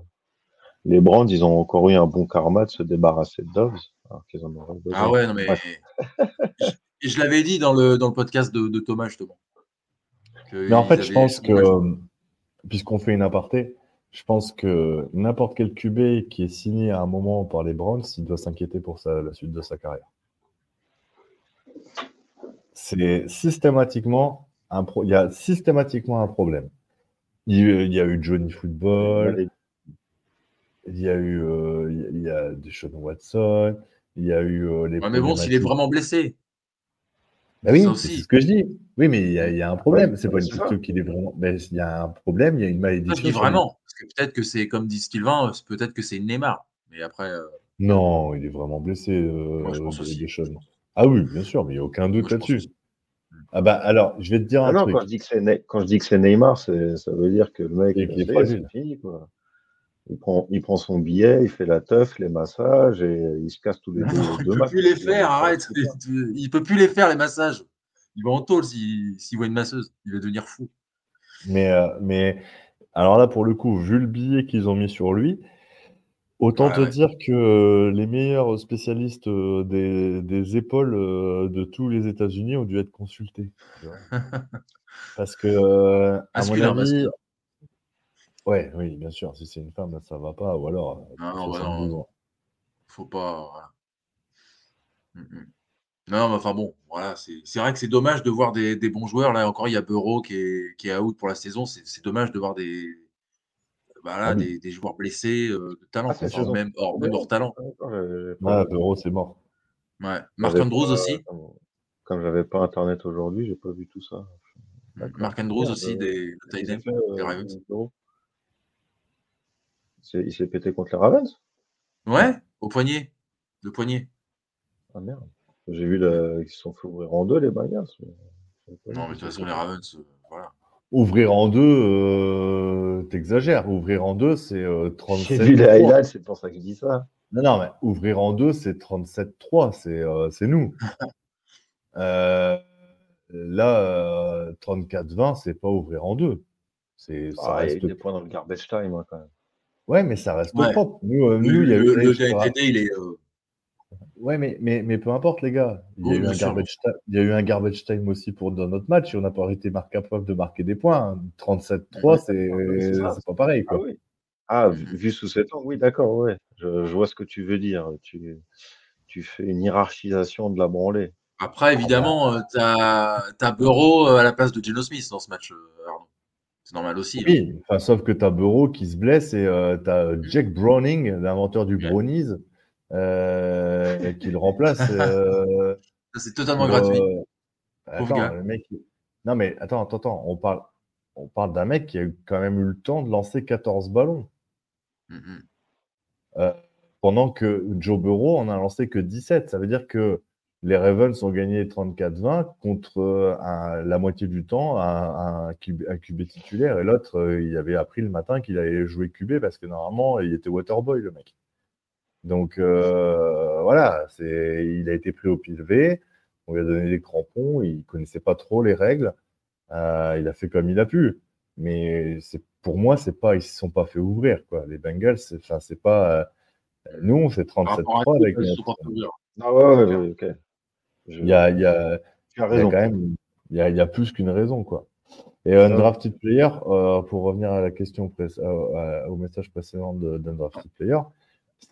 les Brands, ils ont encore eu un bon karma de se débarrasser de Dobbs. Alors qu'ils en auraient besoin. Ah ouais, non, mais. Je, je l'avais dit dans le, dans le podcast de, de Thomas, justement. Mais en fait, je pense que, euh, puisqu'on fait une aparté, je pense que n'importe quel QB qui est signé à un moment par les Browns, il doit s'inquiéter pour sa- la suite de sa carrière. C'est systématiquement un pro- il y a systématiquement un problème. Il, y a eu Johnny Football, il y a eu euh, il y a- Deshaun Watson, il y a eu euh, les Ouais, mais bon, s'il est vraiment blessé. Bah oui, c'est ce que je dis. Oui, mais il y a, il y a un problème. C'est pas une question qu'il est vraiment. Mais il y a un problème, il y a une malédiction. je dis vraiment. Parce que peut-être que c'est, comme dit Sylvain, euh, peut-être que c'est Neymar. Mais après, euh. Non, il est vraiment blessé, moi, je pense aussi. Deschamps. Je pense. Ah oui, bien sûr, mais il n'y a aucun doute là-dessus. Ah bah alors, je vais te dire Ah un non, truc. quand je dis que c'est Ne- quand je dis que c'est Neymar, c'est- ça veut dire que le mec, est c'est fini, quoi. Il prend, il prend son billet, il fait la teuf, les massages et il se casse tous les deux, (laughs) Il deux peut matchs. plus les Il faire, arrête. Il peut plus les faire, les massages. Il va en tôle s'il s'il voit une masseuse. Il va devenir fou. Mais, euh, mais Alors là, pour le coup, vu le billet qu'ils ont mis sur lui, autant te ouais. dire que euh, les meilleurs spécialistes euh, des, des épaules euh, de tous les États-Unis ont dû être consultés. (laughs) Parce que, à mon avis, ouais, oui, bien sûr, si c'est une femme, ça va pas, ou alors Non, non, bah 72 non. ans. Faut pas. Voilà. Mm, mm. Non, mais enfin bon, voilà, c'est vrai que c'est dommage de voir des, des bons joueurs. Là encore, il y a Bureau qui est, qui est out pour la saison. C'est dommage de voir des, bah là, Ah oui. des, des joueurs blessés euh, de talent, Ah, Enfin, même, hors, même hors talent. Euh, Ah, Bureau, c'est mort. Ouais. Marc Andrews pas- aussi. Comme, comme j'avais pas internet aujourd'hui, j'ai pas vu tout ça. D'accord. Marc Andrews aussi, euh, des, euh, Ravens. Il s'est- pété contre les Ravens? Ouais, au poignet. Le poignet. Ah merde. J'ai vu qu'ils se sont fait ouvrir en deux, les Bengals. Non, mais de toute façon, les Ravens, euh, voilà. Ouvrir en deux, euh, t'exagères. Ouvrir en deux, c'est euh, J'ai 37 vu les 3. highlights, c'est pour ça que je dis ça. Non, non, mais ouvrir en deux, c'est 37-3, c'est euh, c'est nous. (laughs) Euh, là, euh, 34-20, c'est pas ouvrir en deux. C'est, ça Ah, il y a eu reste... des points dans le garbage time, hein, quand même. Ouais, mais ça reste Ouais. propre. Nous, euh, Le, nous, il y a eu le, le je te TD, rappelle- il est. Ouais, mais, mais, mais peu importe, les gars. Il y, a eu un garbage time, il y a eu un garbage time aussi pour dans notre match et on n'a pas été marqué capable de marquer des points. hein. 37-3, c'est c'est pas pareil. Ah oui. Ah, vu, sous cet angle, oui, d'accord, ouais. Je, je vois ce que tu veux dire. Tu, tu fais une hiérarchisation de la branlée. Après, évidemment, euh, t'as as Bureau euh, à la place de Geno Smith dans ce match, euh. C'est normal aussi. hein. Oui, enfin, sauf que tu as Bureau qui se blesse et euh, tu as Jack Browning, l'inventeur du Ouais. brownies, euh, qui le remplace. (laughs) euh, C'est totalement gratuit. euh, attends, le mec. Non, mais attends, attends, attends. On parle, on parle d'un mec qui a eu- quand même eu le temps de lancer 14 ballons. Mhm. Euh, pendant que Joe Burrow en a lancé que 17. Ça veut dire que les Ravens ont gagné 34-20 contre un- la moitié du temps un, un, QB, un QB titulaire et l'autre, il avait appris le matin qu'il allait jouer QB parce que normalement, il était Waterboy, le mec. Donc euh, voilà, c'est, il a été pris au pied levé, on lui a donné des crampons, il connaissait pas trop les règles, euh, il a fait comme il a pu. Mais c'est, pour moi, c'est pas, ils se sont pas fait ouvrir quoi. Les Bengals, c'est, enfin, c'est pas. euh, nous, on fait Par rapport à 37-3 tout, avec notre-. Ah ouais, ouais, ouais, ok. Je- Il y a, il y a, Tu as il y a raison. quand même, il y a, il y a plus qu'une raison, quoi. Et undrafted player, euh, pour revenir à la question pré- euh, au message précédent de- d'undrafted player,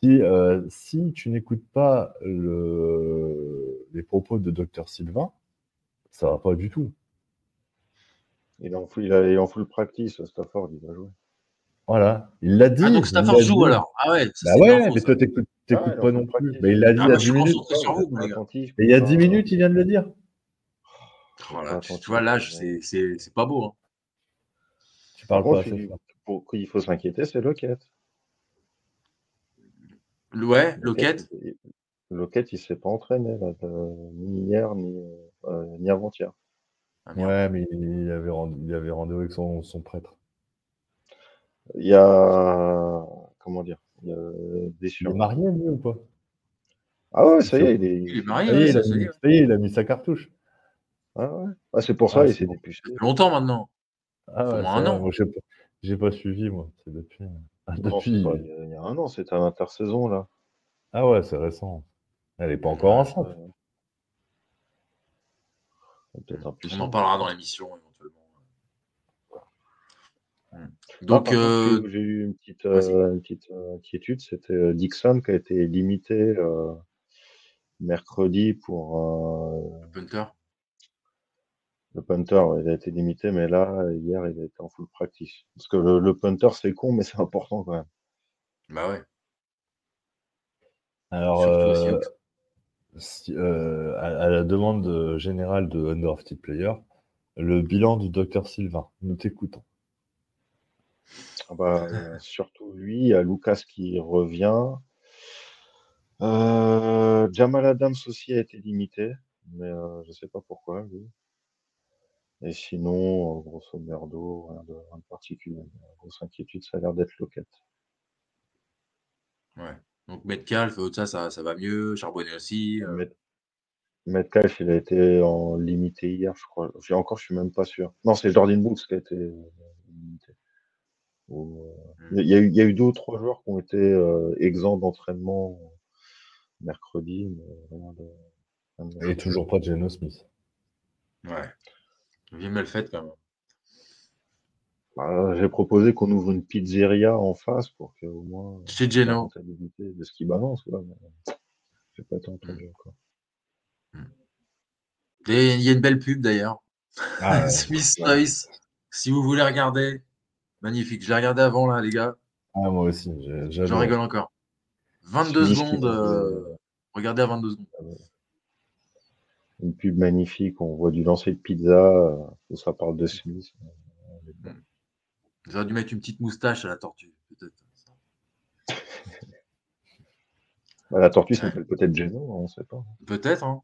si, euh, si tu n'écoutes pas le, les propos de Dr Sylvain, ça va pas du tout. Il est en full, il a- il en full practice, Stafford, il va jouer. Voilà, il l'a dit. Ah, donc Stafford joue dit. alors. Ah ouais, ça, Bah ouais, mais ça. toi t'écoutes Ah, pas non plus. Mais il l'a dit Ah, il y a je 10 suis minutes. Et il y a pas- 10 minutes, il vient de le dire. Oh là, pas tu, vois, l'âge, c'est- c'est c'est pas beau. Hein. Tu Par parles pas contre, assez il- pour qui il faut s'inquiéter, c'est Lockett. Ouais, Lockett. il- Lockett, il s'est pas entraîné, là, de- ni hier, ni, euh, ni avant-hier. Ah. Ouais, mais il avait, rend- il avait rendez-vous avec son, son prêtre. Il y a, comment dire, il y a des Il est marié, lui, ou pas? Ah ouais, ça y est, il est, Il est marié, Ça y ouais, est, il ça, a ça y mis, ça y est, il a mis sa cartouche. Ah ouais. Ah, c'est pour ça, Ah, il c'est s'est dépuché. Ça fait longtemps maintenant. Ah ouais, au moins ça un an. j'ai pas, j'ai pas suivi, moi. C'est depuis. Ah, Non, depuis. c'est pas- il y a- il y a un an, c'était à l'intersaison, là. Ah ouais, c'est récent. Elle est pas encore enceinte. Ouais. Peut-être un plus On en simple. parlera dans l'émission éventuellement. Hmm. Ah, Donc, contre, euh, j'ai eu une petite, euh, une petite euh, inquiétude, c'était euh, Dixon qui a été limité euh, mercredi pour euh, Punter? Le punter. Il a été limité, mais là, hier, il a été en full practice. Parce que le, le punter, c'est con, mais (laughs) c'est important quand même. Bah ouais. Alors, euh, si- euh, à, à la demande générale de Undrafted Player, le bilan du docteur Sylvain. Nous t'écoutons. Ah bah, euh, (laughs) surtout lui, il y a Lucas qui revient. Euh, Jamal Adams aussi a été limité, mais euh, je sais pas pourquoi, lui. Et sinon, euh, grosso merdo, rien de, rien de particulier. La grosse inquiétude, ça a l'air d'être Lockett. Ouais. Donc Metcalf, euh, ça, ça, ça va mieux. Charbonnet aussi. euh, Met- Metcalf, il a été en limité hier, je crois. J'ai encore, je suis même pas sûr. Non, c'est Jordan Brooks qui a été limité. Euh, Il y, a eu- il y a eu deux ou trois joueurs qui ont été euh, exempts d'entraînement mercredi. mais rien de- rien de- Et toujours pas Geno Smith. Ouais. Bien mal fait quand même. Bah, J'ai proposé qu'on ouvre une pizzeria en face pour que au moins Chez la Geno. de ce qui balance. Ouais, mais j'ai pas été entendu encore. Et il y a une belle pub d'ailleurs. Ah, ouais. (laughs) Smith. Si vous voulez regarder, magnifique. J'ai regardé avant là, les gars. Ah, moi aussi, J'en rigole encore. 22 Smith qui secondes. euh, Regardez à 22 secondes. Une pub magnifique, on voit du lancer de pizza, euh, ça parle de Smith. J'aurais dû mettre une petite moustache à la tortue, peut-être. Bah, la tortue s'appelle peut-être Geno, on sait pas. Peut-être, hein.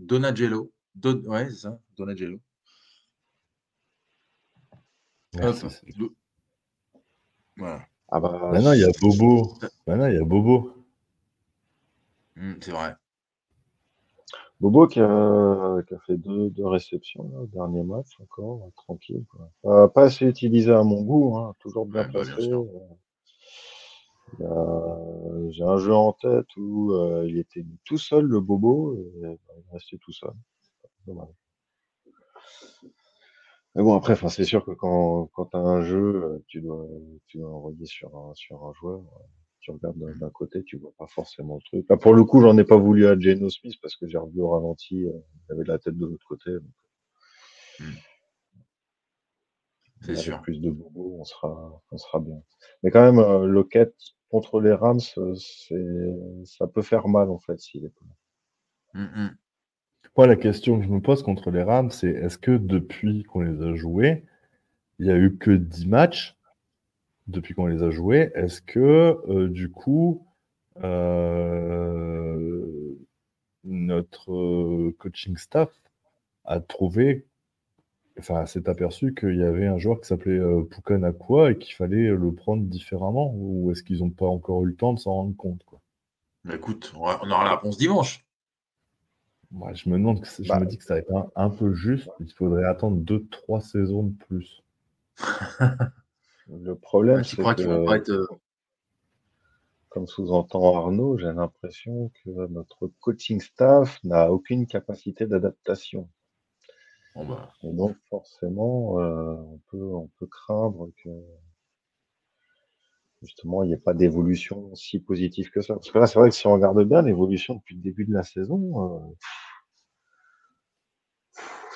Donagello. Don... Ouais, c'est ça. Donagello. Merci, Hop. Voilà. Ah bah, Maintenant, il y a Bobo. Maintenant, il y a Bobo. Hum, c'est vrai. Bobo qui a, qui a fait deux, deux réceptions là, au dernier match encore, euh, tranquille. Quoi. Pas, pas assez utilisé à mon goût, hein, toujours bien Ouais, bah, sûr. euh. J'ai un jeu en tête où euh, il était tout seul, le Bobo, et bah, il est resté tout seul. Dommage. Mais bon, après, c'est sûr que quand, quand tu as un jeu, euh, tu dois, tu dois envoyer sur un, sur un joueur. euh, Tu regardes d'un d'un côté, tu vois pas forcément le truc. Là, pour le coup, j'en ai pas voulu à Geno Smith parce que j'ai revu au ralenti, euh, il avait la tête de l'autre côté. donc, C'est avec sûr. plus de bobo, on sera, on sera bien. Mais quand même, euh, Lockett contre les Rams, euh, c'est, ça peut faire mal en fait s'il est pas. là. Hum, hum. Moi, la question que je me pose contre les Rams, c'est est-ce que depuis qu'on les a joués, il n'y a eu que 10 matchs depuis qu'on les a joués Est-ce que, euh, du coup, euh, notre euh, coaching staff a trouvé, enfin, s'est aperçu qu'il y avait un joueur qui s'appelait euh, Pukanakwa et qu'il fallait le prendre différemment Ou est-ce qu'ils n'ont pas encore eu le temps de s'en rendre compte quoi? Bah, écoute, on aura la réponse dimanche. Moi, je me demande, que je Bah. me dis que ça va être un, un peu juste. Il faudrait attendre deux, trois saisons de plus. (laughs) Le problème, Ouais, c'est vont pas que, être. euh, comme sous-entend Arnaud, j'ai l'impression que notre coaching staff n'a aucune capacité d'adaptation. Bah, Et donc, forcément, euh, on peut, on peut craindre que, justement, il n'y ait pas d'évolution si positive que ça. Parce que là, c'est vrai que si on regarde bien l'évolution depuis le début de la saison, euh,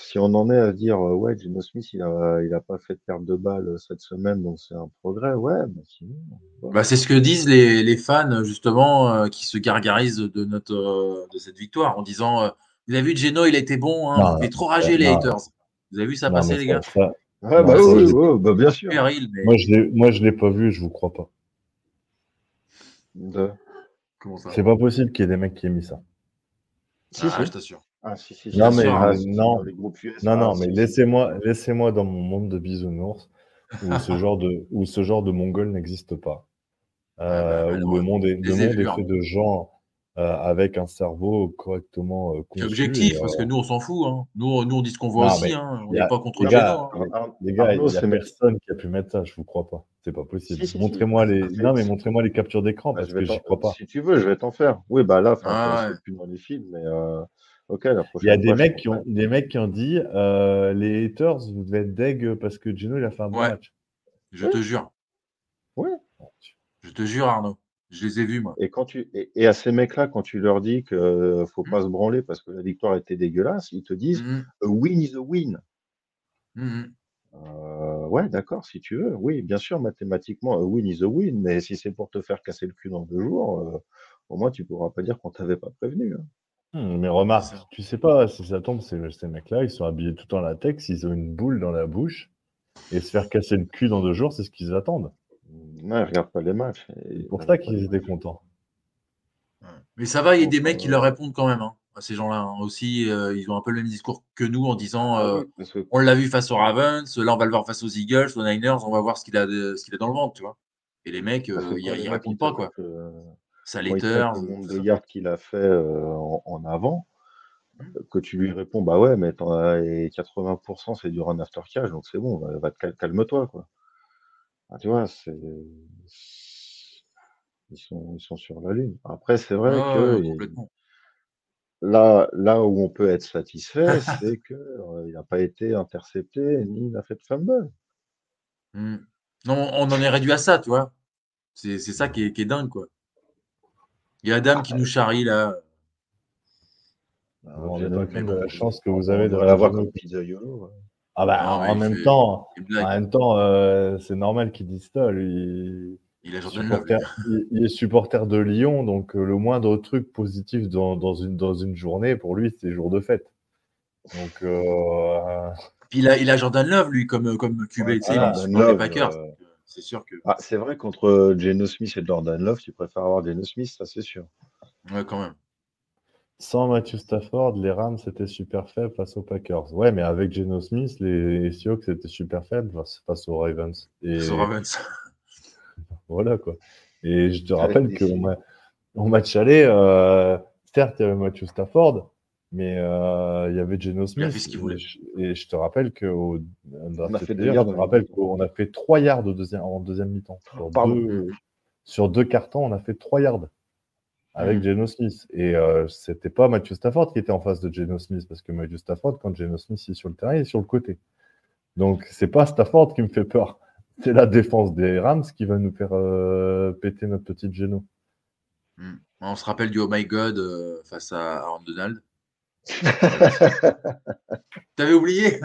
si on en est à dire, euh, ouais, Geno Smith, il a, il a pas fait de perte de balle cette semaine, donc c'est un progrès, ouais, mais sinon, ouais. Bah, c'est ce que disent les, les fans, justement, euh, qui se gargarisent de, notre, euh, de cette victoire en disant euh, Vous avez vu, Geno, il a été bon, hein, Non, vous faites trop rager les non. haters. Vous avez vu ça Non, passer, les gars? ça- Ouais, bah oui, bah, bien sûr. Péril, mais moi, je je l'ai pas vu je vous crois pas. De- comment ça? C'est pas possible qu'il y ait des mecs qui aient mis ça. Si, Ah, si. je t'assure. Ah, si, si, Non, mais, euh, non. US, Non, ah, mais laissez-moi, laissez-moi dans mon monde de bisounours où (laughs) ce genre de, où ce genre de mongol n'existe pas. Ah, Euh, bah, où le monde est, le monde est fait hein. de gens euh, avec un cerveau correctement euh, C'est conçu. objectif, et, parce que euh, nous, on s'en fout. Hein. Nous, nous, on dit ce qu'on voit Non, aussi. Hein. On n'est pas contre les Geno. gars, hein. Les gars, il Arnaud, n'y a personne qui a pu mettre ça, je vous crois pas. C'est pas possible. Si, si, si. montrez-moi les, non mais montrez-moi les captures d'écran Bah, parce je que vais j'y crois pas. Si tu veux, je vais t'en faire. Oui, bah là, Ah, plus dans les films, mais euh, ok, la Il y a des fois, mecs qui ont, des mecs qui ont dit, euh, les haters, vous devez être deg parce que Geno il a fait un bon Ouais. match. Je te jure. Ouais. Je te jure, Arnaud. Je les ai vus, moi. Et quand tu et, et à ces mecs-là, quand tu leur dis que euh, faut Mm. pas se branler parce que la victoire était dégueulasse, ils te disent a win is a win. Mhm. Euh, ouais, d'accord, si tu veux. Oui, bien sûr, mathématiquement, a win is a win, mais si c'est pour te faire casser le cul dans deux jours, euh, au moins tu pourras pas dire qu'on t'avait pas prévenu. hein. Mais remarque, tu sais pas si ça tombe, ces, ces mecs-là, ils sont habillés tout en latex, ils ont une boule dans la bouche, et se faire casser le cul dans deux jours, c'est ce qu'ils attendent. Ouais, regarde pas les matchs. C'est pour ça qu'ils étaient contents. Mais ça va, il y a des mecs qui leur répondent quand même. Hein, à ces gens-là hein. aussi, euh, ils ont un peu le même discours que nous en disant Ah euh, que on l'a vu face aux Ravens, là on va le voir face aux Eagles, aux Niners, on va voir ce qu'il a, de- ce qu'il a dans le ventre, tu vois. Et les mecs, que euh, ils, ils répondent ils pas, quoi. euh, ils later, mettent le nombre de yards qu'il a fait euh, en, en avant, que tu lui réponds, bah ouais, mais t'en as- et 80% c'est du run after catch, donc c'est bon, va, va calme-toi, quoi. Ah, tu vois, c'est. Ils sont, ils sont sur la Lune. Après, c'est vrai que il- là, là où on peut être satisfait, c'est que euh, il n'a pas été intercepté ni n'a fait de fumble. Non, on en est réduit à ça, tu vois. C'est c'est ça qui est, qui est dingue, quoi. Il y a Adam qui nous charrie, là. Alors, pas compte de la chance que vous on avez de l'avoir comme pizza YOLO. ouais. Ah bah, Non, mais en même temps, en même temps, euh, c'est normal qu'ils disent ça. Lui, Il a Jordan Love. supporter, il, il est supporter de Lyon, donc euh, le moindre truc positif dans, dans une, dans une journée, pour lui, c'est jour de fête. Donc, euh, Puis il a, il a Jordan Love, lui, comme, comme QB. Ouais, tu sais, voilà, il Jordan supporte les Love, Packers. euh, euh, C'est sûr que. Ah, c'est vrai qu'entre Geno Smith et Jordan Love, tu préfères avoir Geno Smith, ça c'est sûr. Ouais, quand même. Sans Matthew Stafford, les Rams étaient super faibles face aux Packers. Ouais, mais avec Geno Smith, les Seahawks étaient super faibles face, aux Ravens. Et Sur Ravens. voilà quoi. Et je te Avec rappelle des au match aller, euh, certes, il y avait Matthew Stafford, mais euh, il y avait Geno Smith. a fait ce qu'il voulait. Et je, et je te rappelle a fait je te qu'on a fait 3 yards au deuxième, en deuxième mi-temps. Sur, Pardon. deux, sur deux cartons, on a fait 3 yards avec Mhm. Geno Smith. Et euh, c'était pas Matthew Stafford qui était en face de Geno Smith, parce que Matthew Stafford, quand Geno Smith est sur le terrain, il est sur le côté. Donc c'est pas Stafford qui me fait peur. (laughs) C'est la défense des Rams qui va nous faire euh, péter notre petite Geno. Hmm. On se rappelle du Oh My God euh, face à Aaron Donald. (laughs) T'avais oublié?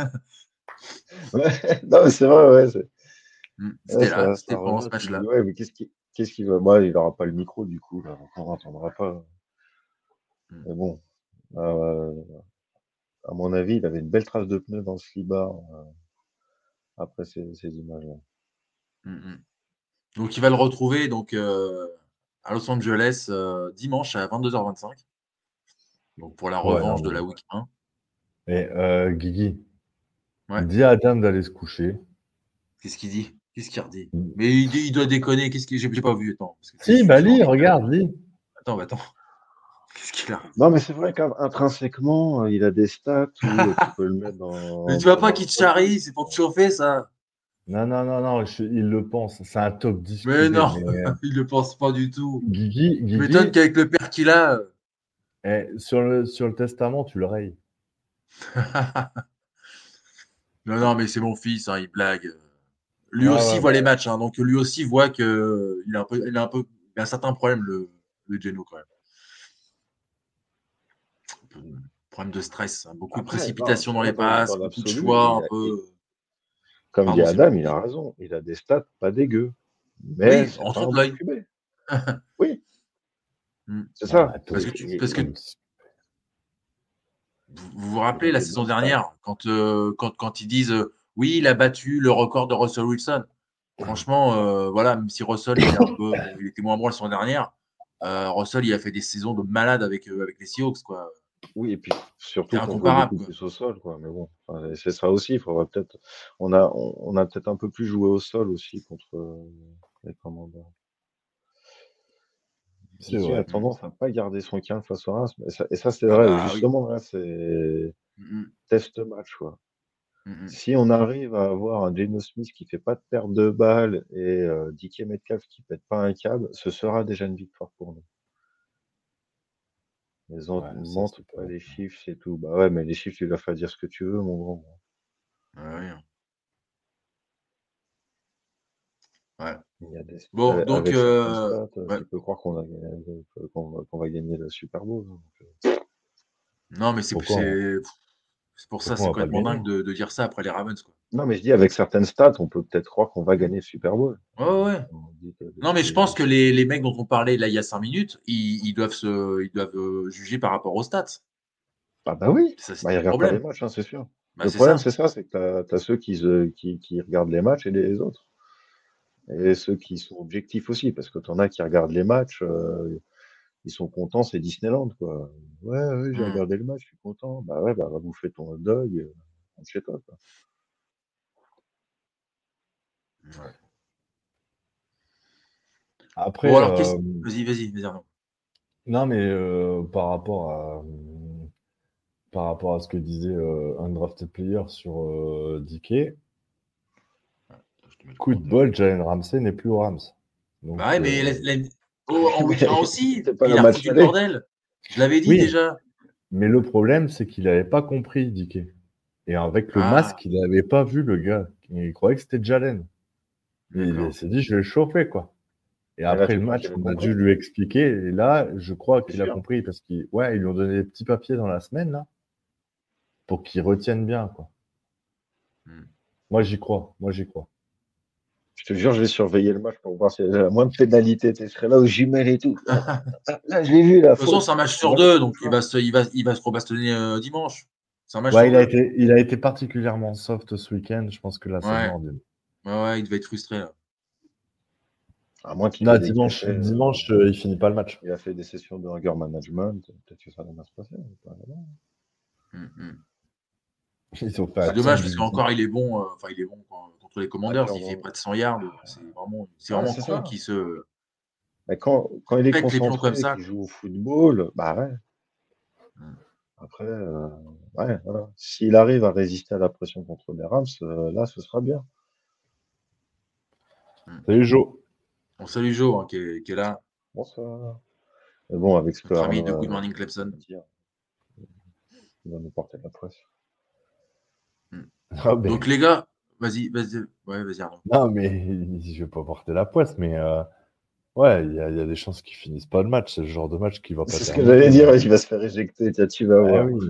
Ouais, non, mais c'est vrai, ouais. ouais, C'était là, c'était pendant ce match-là. Ouais, mais qu'est-ce qui, qu'est-ce qui va. Moi, il n'aura pas le micro, du coup, là, on n'entendra pas. Hmm. Mais bon, euh, à mon avis, il avait une belle trace de pneu dans le slibard euh, après ces, ces images-là. Hmm, hmm. Donc il va le retrouver donc euh, à Los Angeles dimanche à 22h25. Donc pour la revanche de la week 1. Et Guigui, Ouais. dis à Adam d'aller se coucher. Qu'est-ce qu'il dit? Qu'est-ce qu'il redit? Hmm. Mais il, dit- il doit déconner. Qu'est-ce qu'il j'ai pas vu attends. parce que Si, je- bah je- lis, regarde, lis. Attends, bah, attends. (laughs) Qu'est-ce qu'il a Non, mais c'est vrai qu'intrinsèquement, il a des stats où euh, tu peux le mettre dans. (laughs) Mais tu vois dans pas qu'il te charrie, c'est pour te chauffer ça. Non, non, non, non, je- il le pense. C'est un top 10. Mais non, mais, euh, (laughs) il le pense pas du tout. Guigui, Je Guigui m'étonne qu'avec le père qu'il a. euh, eh, sur, le, sur le testament, tu le rayes. non, non, mais c'est mon fils, hein, il blague. Lui Ah aussi ouais, voit les matchs, hein, donc lui aussi voit que il a un peu, il a un peu, il a un certain problème le, le Geno quand même. Problème de stress, hein, beaucoup Après, de précipitation dans les passes, beaucoup de choix, un peu. Comme Pardon, dit Adam, il a raison. Il a des stats pas dégueux. Mais Oui, en de l'œil. Oui. Hmm. C'est ça. Ah, Parce que tu- parce Vous vous rappelez la saison dernière, quand, euh, quand, quand ils disent euh, oui, il a battu le record de Russell Wilson. Franchement, euh, voilà, même si Russell il, un peu, il était moins bon la saison dernière, euh, Russell il a fait des saisons de malade avec, euh, avec les Seahawks. Quoi. Oui, et puis surtout qu'on beaucoup plus au sol, quoi. Mais bon, c'est ça aussi. Il peut-être. On a, on, on a peut-être un peu plus joué au sol aussi contre les commandants. C'est Qui a vrai. tendance à pas garder son calme face au Reims. Et ça, c'est vrai. Ah, oui. justement, là, c'est Mhm, test match, quoi. Mhm. Si on arrive à avoir un Geno Smith qui fait pas de perte de balles et euh, DK Metcalf qui pète pas un câble, ce sera déjà une victoire pour nous. Les autres Ouais, pas les chiffres, c'est tout. Bah ouais, mais les chiffres, tu leur fais dire ce que tu veux, mon grand. Ouais, ouais. Ouais. Il y a des... Bon, avec- donc, euh, stats, ouais. tu peux croire qu'on va, gagner le Super Bowl. hein, donc, euh. Non, mais c'est c'est- pour ça, c'est complètement dingue de, de dire ça après les Ravens. Quoi. Non, mais je dis avec certaines stats, on peut peut-être croire qu'on va gagner le Super Bowl. Ouais, ouais. Non, mais je pense que les, les mecs dont on parlait là il y a 5 minutes, ils, ils doivent, se, ils doivent euh, juger par rapport aux stats. Ah bah oui, Ça, c'est bah, ils le regardent pas les problème. matchs, hein, c'est sûr. Bah, le problème, ça. c'est ça, c'est que tu as, ceux qui, se- qui, qui regardent les matchs et les autres. Et ceux qui sont objectifs aussi, parce que tu en as qui regardent les matchs, euh, ils sont contents, c'est Disneyland, quoi. Ouais, ouais, j'ai Mm. regardé le match, je suis content. Bah ouais, bah va bouffer ton hot dog, euh, rentre chez toi, quoi. Après, alors, euh, vas-y, vas-y, vas-y. Non, mais euh, par rapport à par rapport à ce que disait euh, un drafted player sur DK, coup de bol, Jalen Ramsey n'est plus au Rams. Donc, Bah ouais, mais la- la- oh, en week 1 aussi, C'est pas il le a match foutu le bordel. Je l'avais dit Oui. déjà. mais le problème, c'est qu'il n'avait pas compris, Dicky. Et avec le Ah. masque, il n'avait pas vu le gars. Il croyait que c'était Jalen. Il s'est dit, je vais le chauffer, quoi. Et après le match, on a dû lui expliquer. Et là, je crois qu'il a compris parce qu'ils ouais, ils lui ont donné des petits papiers dans la semaine, là, pour qu'il retienne bien, quoi. Hmm. Moi, j'y crois. Moi, j'y crois. Je te jure, je vais surveiller le match pour voir s'il y a la moindre pénalité. Tu serais là aux jumelles et tout. Ah, Là, je l'ai vu, là. De toute façon, c'est un match sur deux, donc il va se, il va, il va se rebastonner euh, dimanche. C'est un match Ouais, sur il a, été, il a été particulièrement soft ce week-end. Je pense que là, c'est Ouais. Ouais, ouais, il devait être frustré. Là. À moins qu'il Là, ait des dimanche, euh, dimanche euh, il finit pas le match. Il a fait des sessions de hunger management. Peut-être que ça va bien se passer. mais pas vraiment. Ils ont fait C'est dommage parce qu'encore il est bon, euh, enfin il est bon quoi, contre les commandeurs, D'accord, il fait près de 100 yards, c'est vraiment, c'est Ouais, vraiment con qui se. Mais quand, quand il est concentré, comme ça. qu'il joue au football, bah ouais. Hmm. Après, euh, ouais, voilà. S'il arrive à résister à la pression contre les Rams, euh, là, ce sera bien. Salut Joe. On salue Joe hein, qui, est, qui est là, Bon, ça... Mais bon, avec ce que ami de Good Morning Clemson. il va nous porter la presse. Ah, mais- Donc les gars, vas-y, vas-y, ouais, vas-y Arnaud. Non, mais je vais pas porter la poisse, mais euh, ouais, il y, a- il y a des chances qu'ils finissent pas le match. C'est le genre de match qui va pas C'est ce que j'allais dire, il va se faire éjecter, tiens, tu vas Ah voir. oui,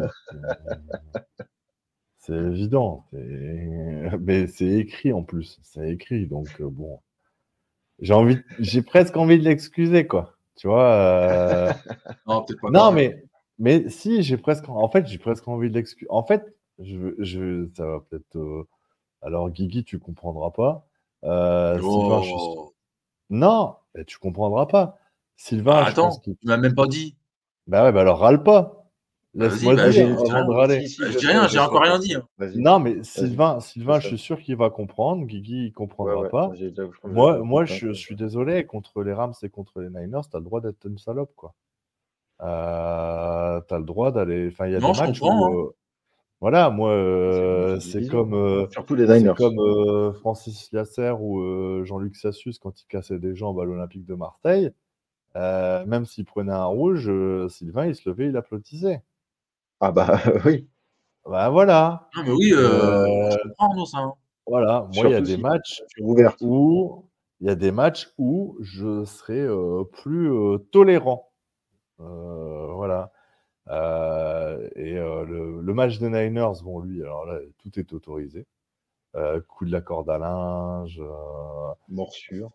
c'est- évident. c'est- Mais c'est écrit en plus. C'est écrit, donc euh, bon. J'ai envie, j'ai presque envie de l'excuser, quoi. Tu vois. euh, Non, peut-être pas. Non, quand même. mais, mais si, j'ai presque, en fait, j'ai presque envie de l'excuser. En fait, je, je, ça va peut-être. euh, Alors, Guigui, tu comprendras pas. Euh, Sylvain, je suis- Oh. Non, mais tu comprendras pas. Sylvain, Ah, je attends, pense tu m'as même pas dit. Bah ouais, bah alors râle pas. Vas-y, Laisse-moi bah, dire j'ai- avant j'ai rien de râler. Si, si, Bah, je dis rien, je j'ai encore rien dit. hein. Non, mais Sylvain, Sylvain, Je suis sûr qu'il va comprendre. Guigui, il comprendra Ouais, ouais, pas. Moi, je, je suis désolé, contre les Rams et contre les Niners, tu as le droit d'être une salope, quoi. Euh, tu as le droit d'aller. Enfin, il y a Non, des matchs comprends, où. euh, Voilà, moi, euh, C'est comme, euh, Surtout les c'est Niners. comme euh, Francis Liasser ou euh, Jean-Luc Sassus quand il cassait des jambes à l'Olympique de Marseille. Euh, même s'il prenait un rouge, euh, Sylvain, il se levait, il applaudissait. Ah bah (laughs) oui. Bah voilà, Non, mais oui, euh, Euh, je comprends ça. hein. voilà. Moi, il y a des si- matchs ouvert. où il y a des matchs où je serai euh, plus euh, tolérant. Euh, voilà. Euh, et euh, le, le match des Niners, bon, lui, alors là, tout est autorisé. Euh, coup de la corde à linge, euh, Morsure.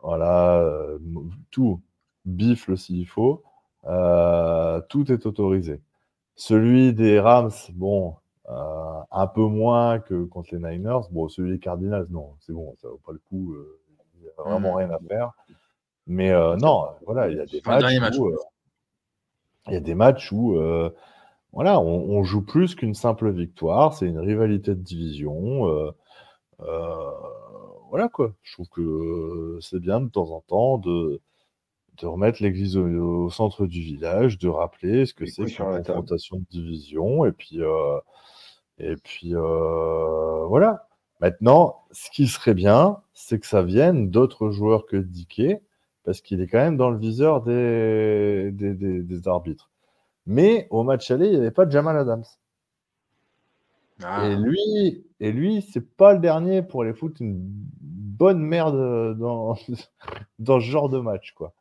voilà, euh, tout, bifle s'il faut, euh, tout est autorisé. Celui des Rams, bon, euh, un peu moins que contre les Niners. Bon, celui des Cardinals, non, c'est bon, ça vaut pas le coup. euh, Il n'y a vraiment Mm. rien à faire. Mais euh, non, voilà, il y a des matchs match, où, euh, il y a des matchs où, euh, voilà, on, on joue plus qu'une simple victoire. C'est une rivalité de division. euh, euh, voilà quoi. Je trouve que c'est bien de temps en temps de, de remettre l'église au, au centre du village, de rappeler ce que c'est qu'une confrontation de division. Et puis, et puis voilà. Maintenant, ce qui serait bien, c'est que ça vienne d'autres joueurs que Dickey, parce qu'il est quand même dans le viseur des, des, des- des arbitres. Mais au match aller, il n'y avait pas de Jamal Adams. Ah, Et lui, et lui, c'est pas le dernier pour aller foutre une bonne merde dans, (laughs) dans ce genre de match, quoi.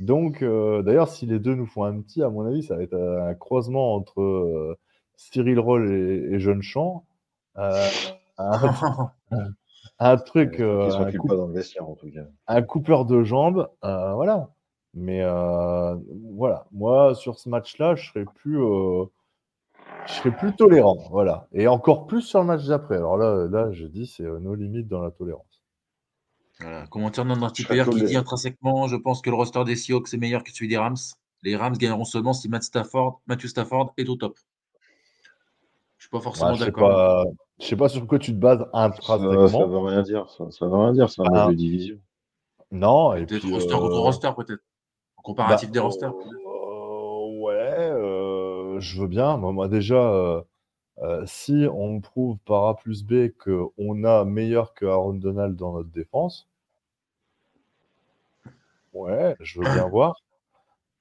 Donc, euh, d'ailleurs, si les deux nous font un petit, à mon avis, ça va être un croisement entre euh, Cyril Roll et, et Jeune Champ. Euh, (laughs) un, (laughs) un truc, euh, sont un, plus coup- pas dans le vestiaire en tout cas. un coupeur de jambes, euh, voilà. Mais euh, voilà, moi, sur ce match-là, je serais plus, euh, je serais plus tolérant, voilà. Et encore plus sur le match d'après. Alors là, là, je dis, c'est euh, nos limites dans la tolérance. Voilà. Commentaire non serais qui dit intrinsèquement Je pense que le roster des Seahawks est meilleur que celui des Rams. Les Rams gagneront seulement si Matt Stafford, Matthew Stafford est au top. Je suis pas forcément sais d'accord. je sais pas sur quoi tu te bases Ça, ça intrinsèquement. veut rien dire. Ça, ça veut rien dire. C'est un Ah. de division. Non, et Peut-être puis, roster euh, contre roster, peut-être. En comparatif bah, des rosters. euh, ouais, euh, je veux bien. Moi, moi, déjà, euh, Euh, si on prouve par A plus B qu'on a meilleur que Aaron Donald dans notre défense, ouais, je veux bien (coughs) voir.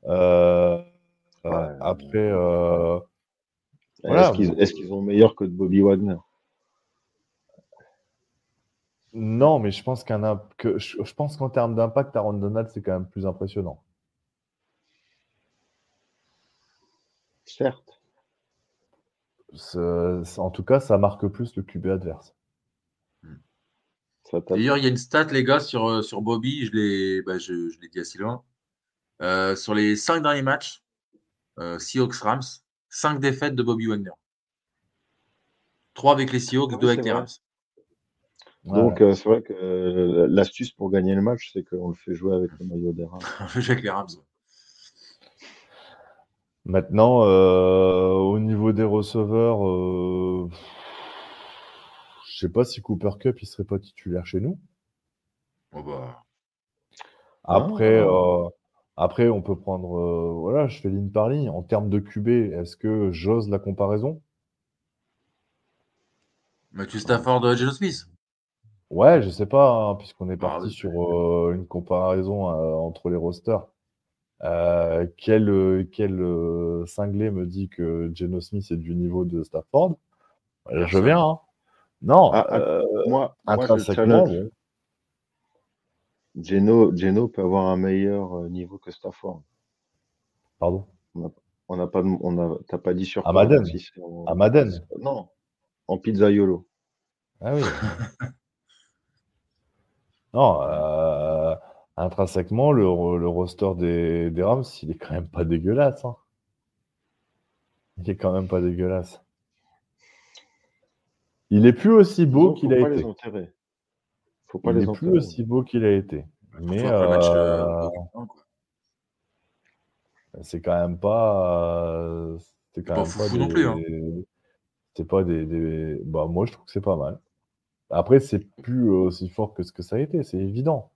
Euh, euh, Ouais. après, euh, Voilà. Est-ce qu'ils est-ce qu'ils ont meilleur que de Bobby Wagner? Non, mais je pense qu'un imp- que, je, je pense qu'en termes d'impact, Aaron Donald, c'est quand même plus impressionnant. Certes. En tout cas, ça marque plus le QB adverse. D'ailleurs, il y a une stat, les gars, sur, euh, sur Bobby, je l'ai bah, je, je l'ai dit à Sylvain. Euh, sur les cinq derniers matchs, euh, Seahawks Rams, cinq défaites de Bobby Wagner. Trois avec les Seahawks, Oui, deux avec les. Rams. Donc, euh, c'est vrai que euh, l'astuce pour gagner le match, c'est qu'on le fait jouer avec le maillot des Rams. (laughs) avec les Rams. Maintenant, euh, au niveau des receveurs, euh, je sais pas si Cooper Cup il serait pas titulaire chez nous. Oh, bah, Après, Ah. Après, on peut prendre, euh, voilà, je fais ligne par ligne. En termes de QB, est-ce que j'ose la comparaison? Matthew Stafford, euh, Geno Smith. Ouais, je sais pas, hein, puisqu'on est Bah, parti oui. sur euh, une comparaison euh, entre les rosters. Euh, quel quel euh, cinglé me dit que Geno Smith est du niveau de Stafford? Je viens, hein. Non, Ah, ah, euh, Moi, moi, je challenge. Geno, Geno peut avoir un meilleur euh, niveau que Stafford. Pardon? On n'a pas, de- on a, t'as pas dit sur À Madden. si en- À Madden. Non, en pizzaiolo. Ah oui. (laughs) Non, euh, intrinsèquement, le, le roster des, des Rams, il est quand même pas dégueulasse. hein. Il est quand même pas dégueulasse. Il est plus aussi beau qu'il a été. les. Faut pas Il les est plus aussi beau qu'il a été. Mais euh, euh, c'est quand même pas. euh, C'est quand pas même pas foufou non des. plus, hein. C'est pas des, des- Bah, moi, je trouve que c'est pas mal. Après, c'est plus aussi fort que ce que ça a été, c'est évident.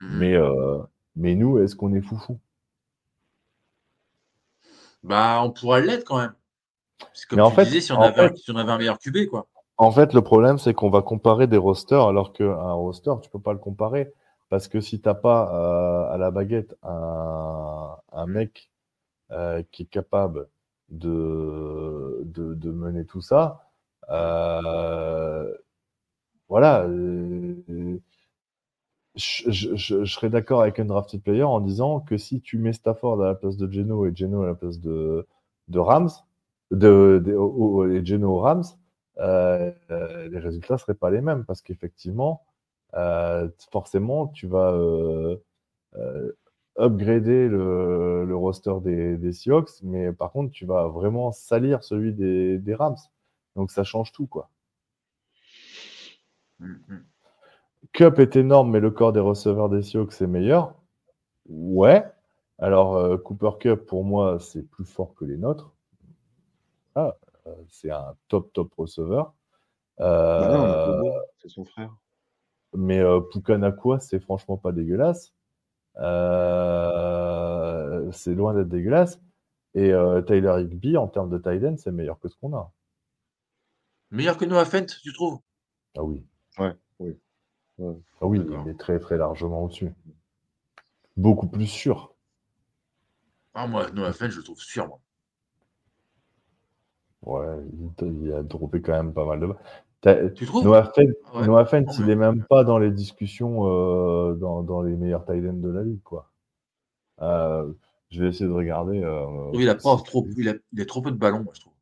Mhm. Mais, euh, mais nous, est-ce qu'on est foufou? Bah, on pourrait l'être quand même. Comme Mais en tu fait- disais, si on, avait un, fait- si on avait un meilleur QB, quoi. En fait, le problème, c'est qu'on va comparer des rosters alors qu'un roster, tu peux pas le comparer. Parce que si t'as pas euh, à la baguette un, mec euh, qui est capable de, de, mener tout ça, euh, voilà. euh, je, serais d'accord avec un drafted player en disant que si tu mets Stafford à la place de Geno et Geno à la place de, de Rams, de, de- et Geno Rams, euh, les résultats seraient pas les mêmes parce qu'effectivement, euh, forcément, tu vas euh, upgrader le, le roster des, des Seahawks, mais par contre, tu vas vraiment salir celui des, des Rams. Donc ça change tout, quoi. Mhm. Cup est énorme, mais le corps des receveurs des Seahawks est meilleur. Ouais. Alors, euh, Cooper Cup, pour moi, c'est plus fort que les nôtres. Ah, c'est un top, top receveur. Euh, Bah Bobo, c'est son frère. mais euh, Puka Nakua, c'est franchement pas dégueulasse. Euh, c'est loin d'être dégueulasse. Et euh, Tyler Higby, en termes de tight end, c'est meilleur que ce qu'on a. Meilleur que Noah Fent, tu trouves? Ah oui. Ouais, oui. Ouais. Ah oui, il est très, très largement au-dessus. Beaucoup plus sûr. Ah, moi, Noah Fent, je le trouve sûr, moi. Ouais, il, a droppé quand même pas mal de. T'as- Tu trouves? Noah Fent, Ouais. Noah Fent, Non, il mais- est même pas dans les discussions euh, dans, dans les meilleurs tight ends de la ligue, quoi. Euh, je vais essayer de regarder. euh, Il a pas trop, il a, il a trop peu de ballons, moi, je trouve.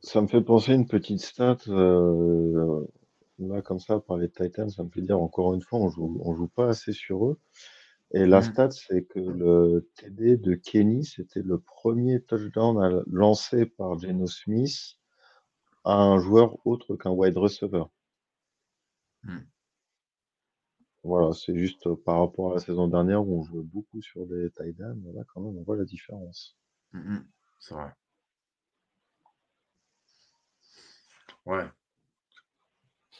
Ça me fait penser à une petite stat, euh, là, comme ça, par les Titans, ça me fait dire, encore une fois, on joue, on joue pas assez sur eux. Et la Mhm. stat, c'est que le TD de Kenny, c'était le premier touchdown à- lancé par Geno Smith à un joueur autre qu'un wide receiver. Mhm. Voilà, c'est juste euh, par rapport à la saison dernière où on jouait beaucoup sur des tight ends. Là, quand même, on voit la différence. Mhm. C'est vrai. Ouais.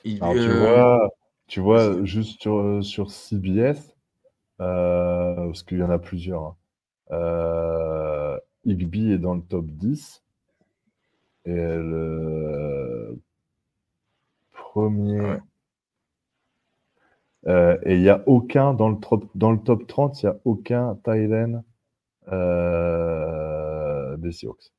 Il, Alors, tu euh, vois, tu vois, juste sur, sur CBS, euh, parce qu'il y en a plusieurs, hein, euh, Higby est dans le top 10 Et le premier. Ouais. Euh, et il n'y a aucun dans le, top, dans le top 30, il n'y a aucun Thailand euh, des Seahawks.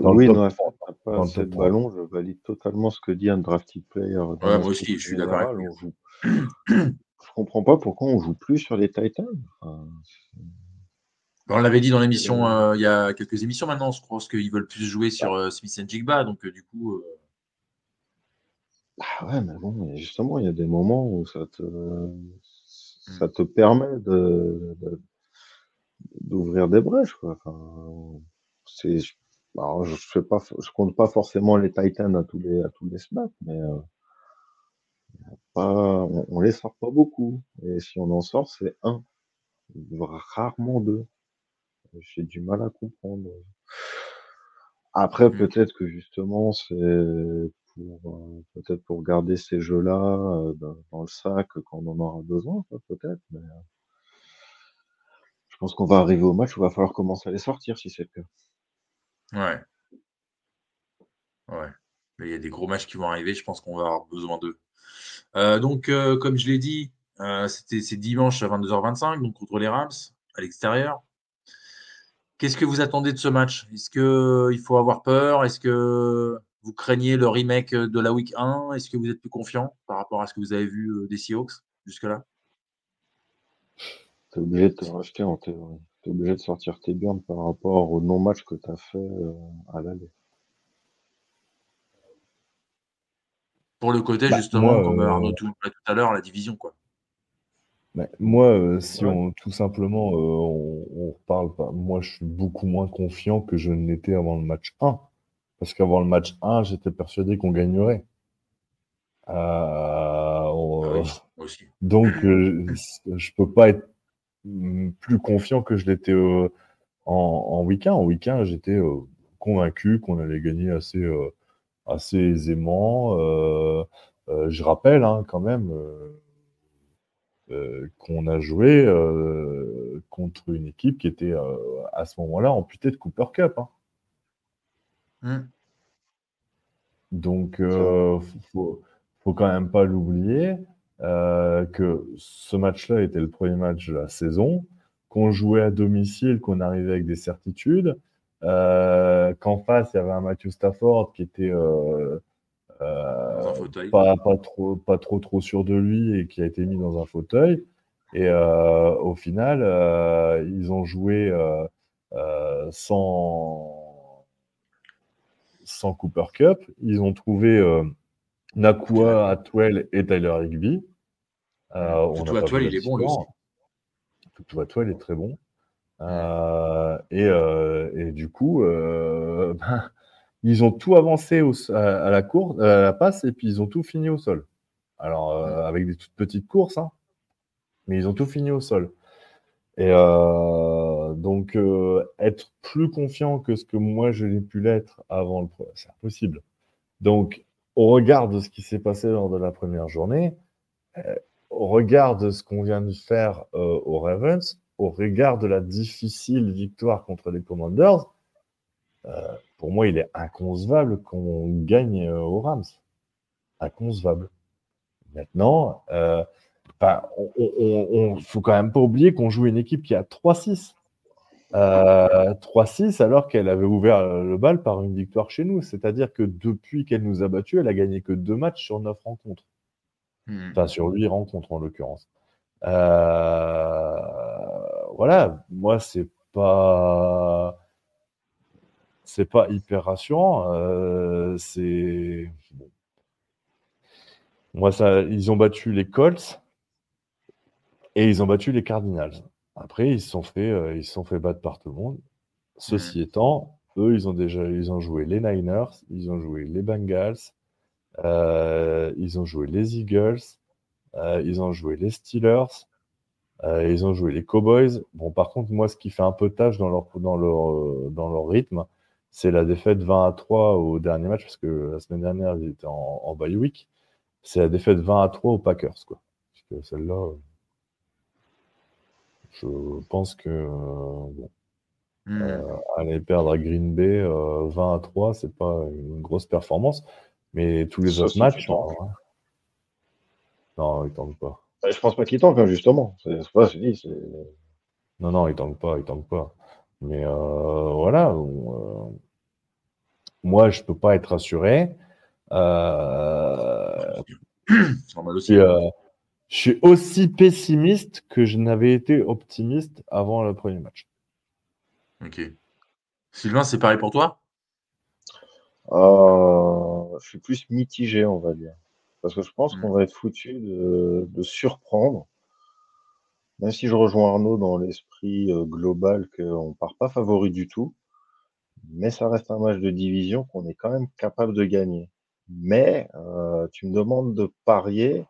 Dans le oui, top non, 30, après, pas 30. ballon, je valide totalement ce que dit un drafted player. moi aussi, je suis d'accord on joue- (clears throat) Je comprends pas pourquoi on joue plus sur les Titans. Enfin, On l'avait dit dans l'émission euh, il y a quelques émissions maintenant, je pense qu'ils veulent plus jouer sur euh, Smith and Jigba, donc euh, du coup, euh, Ah ouais, mais bon, mais justement, il y a des moments où ça te, ça te permet de, de- d'ouvrir des brèches, quoi. Enfin, c'est, alors, je pas, je compte pas forcément les Titans à tous les, à tous les snaps, mais pas, on, on les sort pas beaucoup. Et si on en sort, c'est un, rarement deux. J'ai du mal à comprendre. Après, Mm. peut-être que justement, c'est pour euh, peut-être pour garder ces jeux-là euh, dans, le sac quand on en aura besoin, peut-être. Mais euh, je pense qu'on va arriver au match où il va falloir commencer à les sortir si c'est le cas. ouais. Ouais. Mais il y a des gros matchs qui vont arriver, je pense qu'on va avoir besoin d'eux. Euh, donc, euh, comme je l'ai dit, euh, c'était c'est dimanche à 22h25, donc contre les Rams, à l'extérieur. Qu'est-ce que vous attendez de ce match? Est-ce qu'il faut avoir peur? Est-ce que vous craignez le remake de la week 1 Est-ce que vous êtes plus confiant par rapport à ce que vous avez vu des Seahawks jusque-là? Tu es obligé de te racheter en théorie. Tu es obligé de sortir tes burnes par rapport au non-match que tu as fait à l'aller. Pour le côté, Bah, justement, moi, comme euh, Arnaud tout, tout à l'heure, la division. quoi. Mais moi, euh, si Ouais. on tout simplement euh, on, on reparle pas, moi je suis beaucoup moins confiant que je ne l'étais avant le match 1. Parce qu'avant le match 1, j'étais persuadé qu'on gagnerait. Euh, on- Ah oui, moi aussi. Donc, euh, je peux pas être plus confiant que je l'étais euh, en, en week 1. En week 1, j'étais euh, convaincu qu'on allait gagner assez, euh, assez aisément. Euh, euh, je rappelle hein, quand même euh, qu'on a joué contre une équipe qui était à ce moment-là amputée de Cooper Cup. hein. Hmm. Donc, euh, faut, faut quand même pas l'oublier euh, que ce match-là était le premier match de la saison, qu'on jouait à domicile, qu'on arrivait avec des certitudes, qu'en face il y avait un Matthew Stafford qui était euh, euh, pas, pas trop, pas trop trop sûr de lui et qui a été mis dans un fauteuil. Et euh, au final, euh, ils ont joué euh, euh, sans sans Cooper Cup. Ils ont trouvé euh, Nakua, Atwell et Tyler Higby. Euh, pas Atwell, il est bon, lui. Surtout Atwell est très bon. Euh, et, euh, et du coup, euh, (laughs) ben, ils ont tout avancé au- à, à la course, à la passe, et puis ils ont tout fini au sol. Alors, euh, avec des toutes petites courses, hein, mais ils ont tout fini au sol. Et euh, donc, euh, être plus confiant que ce que moi je l'ai pu l'être avant le c'est impossible. Donc, au regard de ce qui s'est passé lors de la première journée, au regard de ce qu'on vient de faire aux Ravens, au regard de la difficile victoire contre les Commanders, euh, pour moi, il est inconcevable qu'on gagne euh, aux Rams. Inconcevable. Maintenant, euh, enfin, on, on- faut quand même pas oublier qu'on joue une équipe qui a 3-6. Euh, 3-6 alors qu'elle avait ouvert euh, le bal par une victoire chez nous. C'est-à-dire que depuis qu'elle nous a battus, elle a gagné que deux matchs sur neuf rencontres. Hmm. Enfin, sur huit rencontres en l'occurrence. Euh, voilà, moi, c'est pas. C'est pas hyper rassurant. euh, c'est. bon. Moi, ça, ils ont battu les Colts et ils ont battu les Cardinals. Après, ils se sont fait, euh, ils se sont fait battre par tout le monde. Ceci étant, eux, ils ont déjà, ils ont joué les Niners, ils ont joué les Bengals, euh, ils ont joué les Eagles, euh, ils ont joué les Steelers, euh, ils ont joué les Cowboys. Bon, par contre, moi, ce qui fait un peu tâche dans leur, dans leur, euh, dans leur rythme, c'est la défaite 20 à 3 au dernier match, parce que la semaine dernière, ils étaient en, en bye week. C'est la défaite 20 à 3 aux Packers, quoi. Parce que celle-là, je pense que, euh, bon. Hmm. Euh, aller perdre à Green Bay euh, 20 à 3, c'est pas une grosse performance. Mais tous les autres matchs. euh, Non, ils tentent pas. Bah, Je pense pas qu'il tente, hein, justement. C'est c'est pas, je dis, c'est- Non, non, ils tentent pas, tentent pas. Mais euh, voilà. on, euh, Moi, je peux pas être rassuré. Euh, aussi. suis, euh, je suis aussi pessimiste que je n'avais été optimiste avant le premier match. Ok. Sylvain, c'est pareil pour toi? Euh, je suis plus mitigé, on va dire. Parce que je pense Mm. qu'on va être foutu de, de surprendre. Même si je rejoins Arnaud dans l'esprit euh, global qu'on part pas favori du tout, mais ça reste un match de division qu'on est quand même capable de gagner. Mais euh, tu me demandes de parier,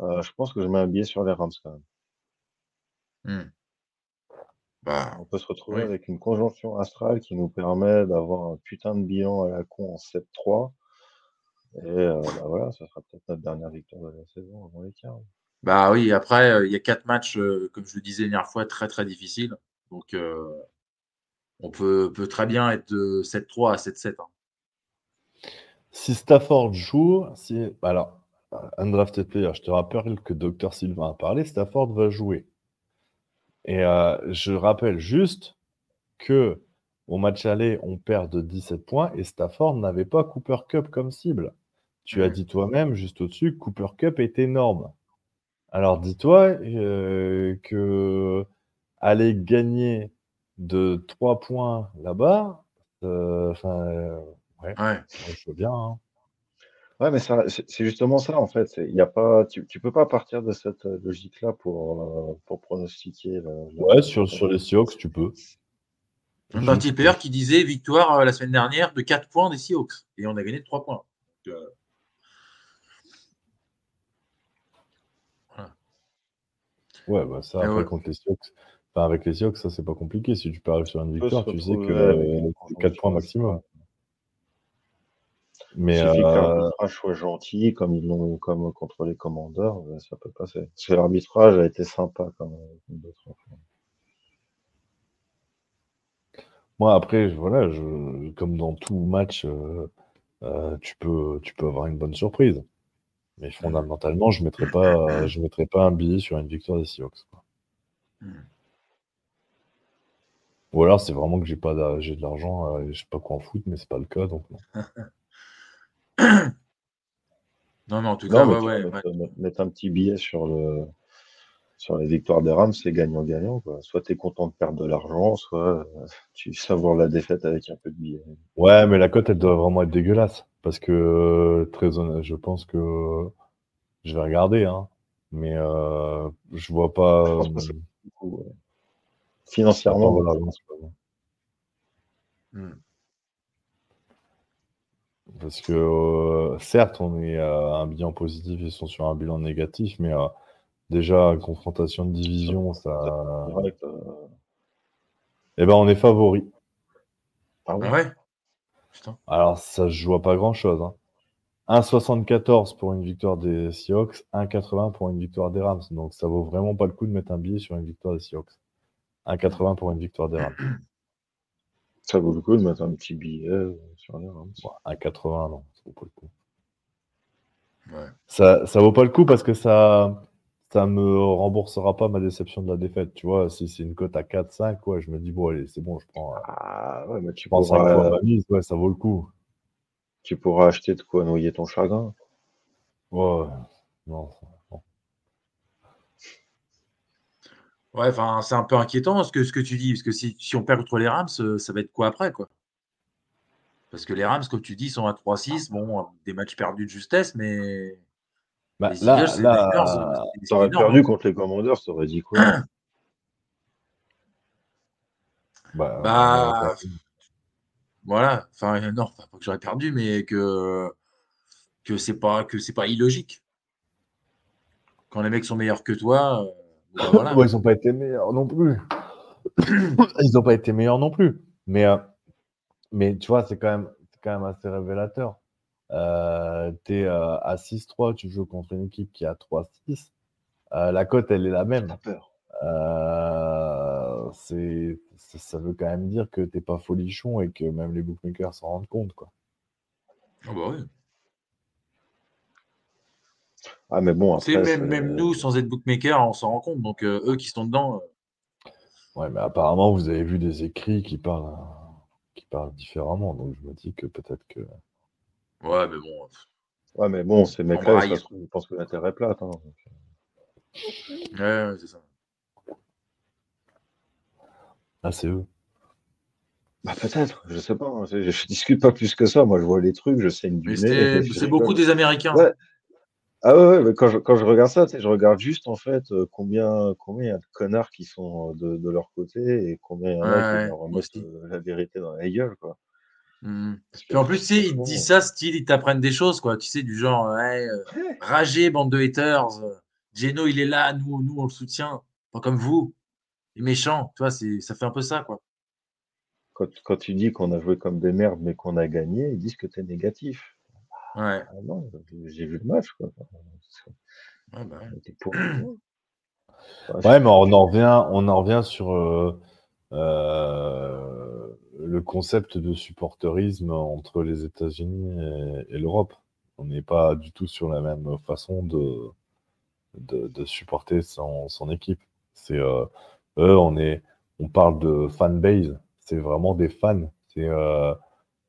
euh, je pense que je mets un billet sur les Rams quand même. Hmm. Bah, On peut se retrouver Oui. avec une conjonction astrale qui nous permet d'avoir un putain de bilan à la con en 7-3. Et euh, bah voilà, ça sera peut-être notre dernière victoire de la saison avant les quarts. bah oui, après, euh, il y a quatre matchs, euh, comme je le disais la dernière fois, très très difficiles. Donc, euh, on peut, peut très bien être de 7-3 à 7-7. hein. Si Stafford joue, si... alors, undrafted player, je te rappelle que Dr Sylvain a parlé, Stafford va jouer. Et euh, je rappelle juste que au match aller, on perd de 17 points et Stafford n'avait pas Cooper Cup comme cible. Tu as dit toi-même, juste au-dessus, que Cooper Cup est énorme. Alors dis-toi euh, que aller gagner de 3 points là-bas, euh, enfin, euh, ouais, Ouais. moi, je veux bien. hein. Ouais, mais c'est justement ça en fait. Il y a pas, tu, tu peux pas partir de cette logique-là pour, pour pronostiquer. la- la- Ouais, sur, sur les Seahawks, tu peux. Undrafted player qui disait victoire euh, la semaine dernière de 4 points des Seahawks. Et on a gagné de 3 points. Donc, euh, Ouais, bah ça, Eh après, ouais. contre les Seahawks. Enfin, avec les Seahawks, ça, c'est pas compliqué. Si tu peux sur une victoire, tu sais que euh, c'est 4 points maximum. Mais Il suffit que euh, l'arbitrage soit gentil, comme ils l'ont comme contre les commandeurs, ben, ça peut passer. Parce que l'arbitrage a été sympa quand même. fois. moi, après, voilà, je, comme dans tout match, euh, euh, tu peux, tu peux avoir une bonne surprise. Mais fondamentalement, je ne mettrai, pas, je mettrai pas un billet sur une victoire des Seahawks. quoi. Hmm. Ou alors, c'est vraiment que j'ai pas j'ai de l'argent, euh, je sais pas quoi en foot, mais c'est pas le cas. Donc, non. (coughs) Non, mais en tout Non, cas, ouais, ouais, ouais. mettre- mettre un petit billet sur le sur les victoires des Rams, c'est gagnant-gagnant. Soit tu es content de perdre de l'argent, soit euh, (laughs) tu savoures la défaite avec un peu de billets. Ouais, mais la cote, elle doit vraiment être dégueulasse. Parce que, euh, très honnête, je pense que je vais regarder, hein. Mais euh, je vois pas. Je euh, ouais. Financièrement, chose. Hmm. Parce que, euh, certes, on est à un bilan positif, ils sont sur un bilan négatif, mais euh, déjà, confrontation de division, ça. direct, euh, Eh ben, on est favori. ah ouais? Ah ouais? Putain. Alors, ça se joue à pas grand-chose. Hein. 1,74 pour une victoire des Seahawks, 1,80 pour une victoire des Rams. Donc, ça vaut vraiment pas le coup de mettre un billet sur une victoire des Seahawks. 1,80 pour une victoire des Rams. (clears throat) Ça vaut le coup de mettre un petit billet euh, sur les Rams. Bon, 1,80, non, ça vaut pas le coup. Ouais. Ça, ça vaut pas le coup parce que ça, ça me remboursera pas ma déception de la défaite. Tu vois, si c'est une cote à 4, 5, ouais, je me dis, bon, allez, c'est bon, je prends, Ah ouais, mais tu je prends 5 pourras, fois ma mise, ouais, ça vaut le coup. tu pourras acheter de quoi noyer ton chagrin. Ouais, non. non. Ouais, enfin, c'est un peu inquiétant ce que, ce que tu dis, parce que si, si on perd contre les Rams, euh, ça va être quoi après, quoi? Parce que les Rams, comme tu dis, sont à 3-6, bon, euh, des matchs perdus de justesse, mais Bah, les là, Eagles, là, euh, T'aurais perdu hein. contre les commandeurs, t'aurais dit quoi? Bah, Bah, euh, Voilà, enfin, euh, non, enfin, pas que j'aurais perdu, mais que, que c'est pas, que c'est pas illogique. Quand les mecs sont meilleurs que toi, bah, voilà. (laughs) Ouais, ils n'ont pas été meilleurs non plus. (clears throat) ils n'ont pas été meilleurs non plus. Mais, euh, mais tu vois, c'est quand, même, quand même assez révélateur. Euh, tu es à 6-3, tu joues contre une équipe qui est à 3-6. Euh, la cote, elle est la même. T'as peur. Euh, c'est, ça, ça veut quand même dire que t'es pas folichon et que même les bookmakers s'en rendent compte, quoi. Ah bah oui. Ah, mais bon, après, même, c'est- même nous, sans être bookmaker, on s'en rend compte. Donc, euh, eux qui sont dedans, euh, Ouais, mais apparemment, vous avez vu des écrits qui parlent, euh, qui parlent différemment. Donc, je me dis que peut-être que. Ouais, mais bon. Ouais, mais bon, ces mecs-là, braille. ça se trouve, ils pensent que la Terre est plate. hein. Ouais, ouais, c'est ça. Ah, c'est eux. Bah, peut-être, je sais pas. hein, Je, je discute pas plus que ça. Moi, je vois les trucs, je saigne du Mais nez. c'est je beaucoup des Américains. Ouais. Ah ouais, ouais, mais quand je, quand je regarde ça, tu sais, je regarde juste en fait euh, combien combien il y a de connards qui sont euh, de, de leur côté et combien il y en a Ouais, qui ouais, leur euh, la vérité dans la gueule, quoi. Que Puis en plus, tu sais, te franchement, disent ça, style, ils t'apprennent des choses, quoi. Tu sais, du genre, ouais, euh, ouais, ragez, bande de haters. euh, Geno, il est là, nous, nous, on le soutient. Pas comme vous. Les méchants, tu vois, c'est, ça fait un peu ça, quoi. quand, quand tu dis qu'on a joué comme des merdes mais qu'on a gagné, ils disent que tu es négatif. Ouais. Ah non, j'ai vu le match, quoi. Ouais, bah. (clears throat) Enfin, Ouais, mais on en revient, on en revient sur euh, euh, le concept de supporterisme entre les États-Unis et, l'Europe. On n'est pas du tout sur la même façon de, de, supporter son, son équipe. C'est euh, eux, on est, on parle de fanbase. C'est vraiment des fans. C'est euh,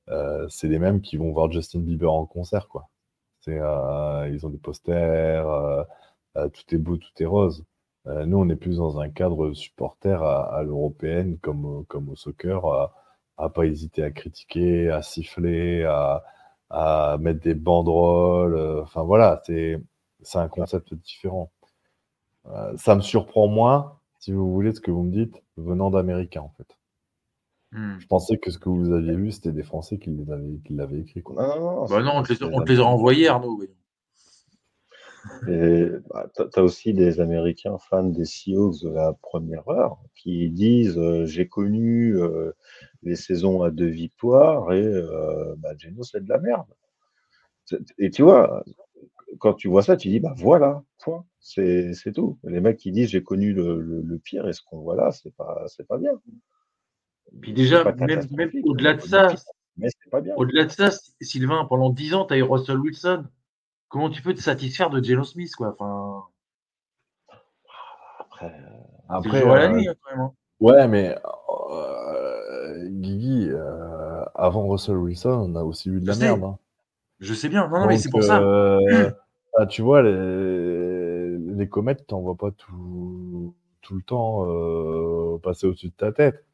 euh, les mêmes qui vont voir Justin Bieber en concert, quoi. Ils ont des posters, tout est beau, tout est rose. Euh, nous, on est plus dans un cadre supporter à, à l'européenne, comme, au- comme au soccer, à, à pas hésiter à critiquer, à siffler, à, à mettre des banderoles. euh, Enfin voilà, c'est c'est un concept différent. Euh, ça me surprend moins, si vous voulez, ce que vous me dites, venant d'Américains, en fait. Hmm. Je pensais que ce que vous aviez lu, c'était des Français qui les avaient, qui l'avaient écrit. Quoi. Non, non, non. Bah non, on te les, c'est- on te les a renvoyés, Arnaud. voyons. Bah, t'as t'as aussi des Américains fans des Seahawks de la première heure qui disent euh, j'ai connu euh, les saisons à deux victoires et euh, bah, Geno c'est de la merde. Et tu vois, quand tu vois ça, tu dis bah voilà, point, c'est tout. Les mecs qui disent j'ai connu le, le, le pire et ce qu'on voit là, c'est pas pas bien. Puis déjà, même, même au-delà on de ça, mais pas bien. au-delà de ça, Sylvain, pendant 10 ans, tu as eu Russell Wilson. Comment tu peux te satisfaire de Geno Smith, quoi enfin, Après, le Après, la euh, nuit, hein, quand même. hein. ouais, mais euh, Guigui, euh, avant Russell Wilson, on a aussi eu de Je la sais. merde. hein. Je sais bien. Non, non, mais c'est pour ça. euh, ah, tu vois, les, les comètes, t'en vois pas tout, tout le temps euh, passer au-dessus de ta tête.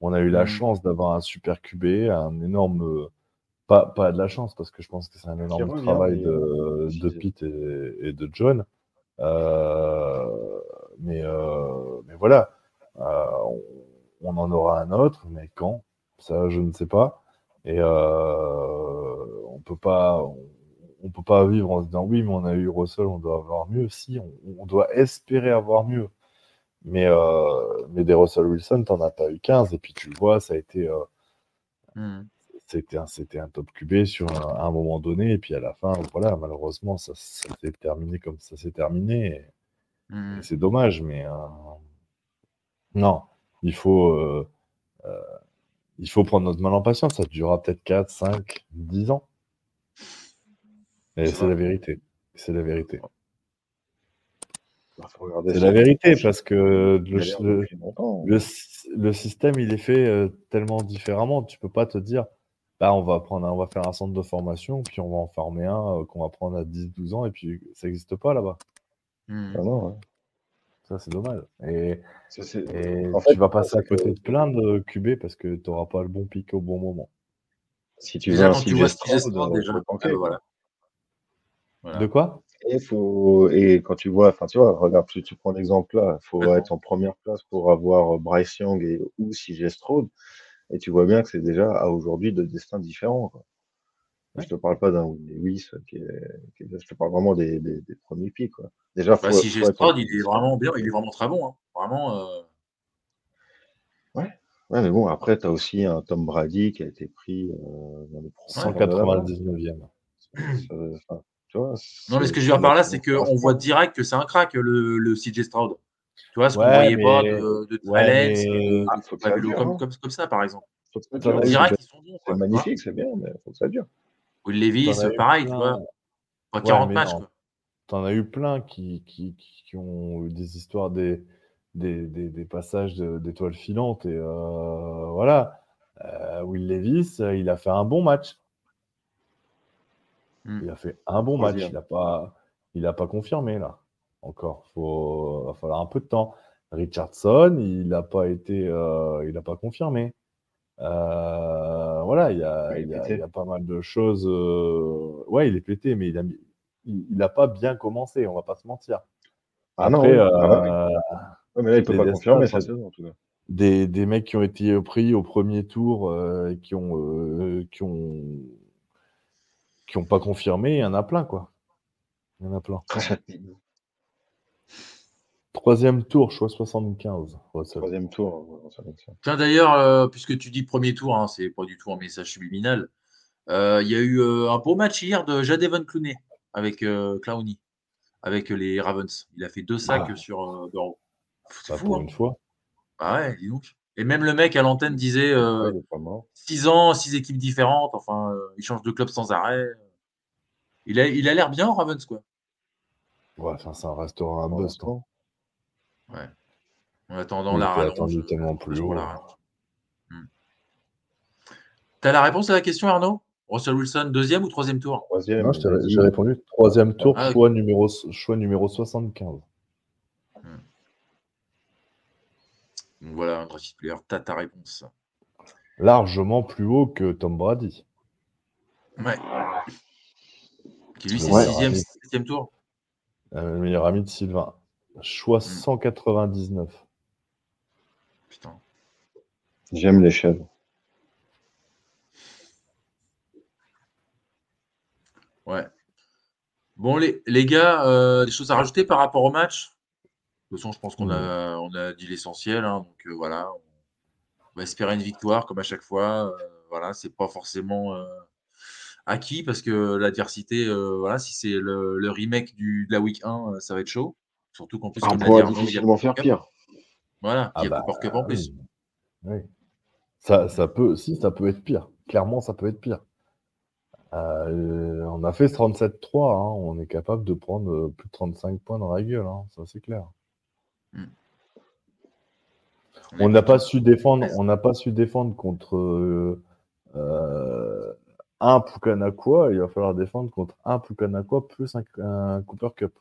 On a eu la Mm. chance d'avoir un super QB, un énorme. Pas, pas de la chance, parce que je pense que c'est un énorme revient, travail mais, de, euh, de Pete et, et de John. Euh, mais, euh, mais voilà, on, on en aura un autre, mais quand? Ça, je ne sais pas. Et on peut pas, on, on peut pas vivre en se disant oui, mais on a eu Russell, on doit avoir mieux. Si, on, on doit espérer avoir mieux. Mais, euh, mais des Russell Wilson, t'en as pas eu 15. Et puis tu le vois, ça a été, euh, Hmm. C'était un, c'était un top QB sur un, à un moment donné. Et puis à la fin, voilà, malheureusement, ça, ça s'est terminé comme ça s'est terminé. Et, et c'est dommage, mais euh, non, il faut, euh, euh, il faut prendre notre mal en patience. Ça durera peut-être 4, 5, 10 ans. Et C'est la vérité. C'est la vérité. bah, C'est la vérité parce que le, le- longtemps. le, sy- le système, il est fait tellement différemment. Tu peux pas te dire, bah, on va prendre, un- on va faire un centre de formation, puis on va en former un euh, qu'on va prendre à 10, 12 ans, et puis ça n'existe pas là-bas. Hmm. Ah non, ouais. Ça, c'est dommage. Et, C'est- c'est- et En tu fait, vas passer à côté de plein de QB parce que tu n'auras pas le bon pic au bon moment. Si tu veux Déjà, un euh, déjà, quoi. voilà. Voilà. De quoi? Et, faut, et quand tu vois, enfin tu vois, regarde, tu, tu prends l'exemple là, il faut être en première place pour avoir Bryce Young et, ou Stroud, et tu vois bien que c'est déjà à aujourd'hui de destins différents. Quoi. Je te parle pas d'un Lewis, qui est, qui est- je te parle vraiment des, des, des premiers pics. Quoi. Déjà, faut, Bah, si j'ai Stroud, il est vraiment bien, il est vraiment très bon. hein. Vraiment. euh, Ouais, mais bon, après, tu as aussi un Tom Brady qui a été pris euh, dans les premiers rounds de la draft. 199e. Ça- enfin, tu vois, Non, mais ce que je veux dire par là, c'est qu'on voit direct que c'est un crack, le, le CJ Stroud. Tu vois, ce qu'on Ouais, voyait pas mais- de, de ouais, Alex, mais- de, Ah, de faut que ça Pavelo, dure, comme, hein. comme, comme ça, par exemple. Faut que ça On dirait qu'ils sont bons. C'est magnifique, c'est bien, mais faut que ça dure. Will Levis, T'en as eu pareil, tu vois. Pas Ouais, 40 mais matchs, quoi. T'en as eu plein qui, qui, qui ont eu des histoires, des, des, des, des passages de- d'étoiles filantes. Et euh, voilà. Euh, Will Levis, euh, il a fait un bon match. Mm. Il a fait un bon match. Troisième. Il n'a pas, il a pas confirmé, là. Encore. Il va falloir un peu de temps. Richardson, il n'a pas été, euh, il n'a pas confirmé. Euh, voilà, il y a, Il est il y a- pété. il y a pas mal de choses. euh, Ouais, il est pété, mais il a, mis- il il a pas bien commencé, on va pas se mentir. Ah non, Après, euh, Ah ouais. Mais là, il peut pas confirmer ça- en tout cas. des, des mecs qui ont été pris au premier tour euh, et qui ont, euh, qui ont qui ont pas confirmé, il y en a plein quoi. Il y en a plein. (laughs) Troisième tour, choix 75. Russell. Troisième tour. ouais. Tiens, d'ailleurs, euh, puisque tu dis premier tour, hein, c'est pas du tout un message subliminal. euh, Il y a eu euh, un beau match hier de Jadevon Clooney avec euh, Clowney, avec les Ravens. Il a fait deux sacs Ah. sur euh, Burrow. C'est Pas fou, pour hein. une fois. Ah ouais, dis donc. Et même le mec à l'antenne disait euh, Ouais, il est pas mort. 6 ans, 6 équipes différentes, enfin, euh, il change de club sans arrêt. Il a il a l'air bien, Ravens, quoi. Ouais, enfin, ça restera un Pour bust. hein. L'instant. En attendant Il la rallonge. attendu tellement plus pour haut. la. Hmm. T'as la réponse à la question, Arnaud? Russell Wilson, deuxième ou troisième tour? Troisième. Non, j'ai répondu troisième tour, Ah, choix, numéro, choix numéro 75. Donc voilà, un graphic player, t'as ta réponse. Largement plus haut que Tom Brady. Ouais. Qui lui, c'est Ouais. sixième, tour? Euh, le meilleur ami de Sylvain. Choix Hmm. 199. Putain. J'aime les chèvres. Ouais. Bon, les, les gars, euh, des choses à rajouter par rapport au match? De toute façon, je pense qu'on a, on a dit l'essentiel. hein, donc euh, voilà, on, va espérer une victoire comme à chaque fois. Euh, voilà, c'est pas forcément euh, acquis parce que l'adversité, euh, voilà, si c'est le, le remake du, de la week 1, euh, ça va être chaud. Surtout qu'en plus, On comme l'a dit pourra Arnaud, il y a difficilement le faire pire. Voilà, Ah il y a bah, le Cooper Cup en plus. oui. Ça, ça peut, si, ça peut être pire. Clairement, ça peut être pire. Euh, on a fait 37-3. hein. On est capable de prendre euh, plus de 35 points dans la gueule. hein. Ça, c'est clair. On n'a pas su défendre. On n'a pas su défendre contre euh, euh, un Pukanakwa. Il va falloir défendre contre un Pukanakwa plus un, un Cooper Cup.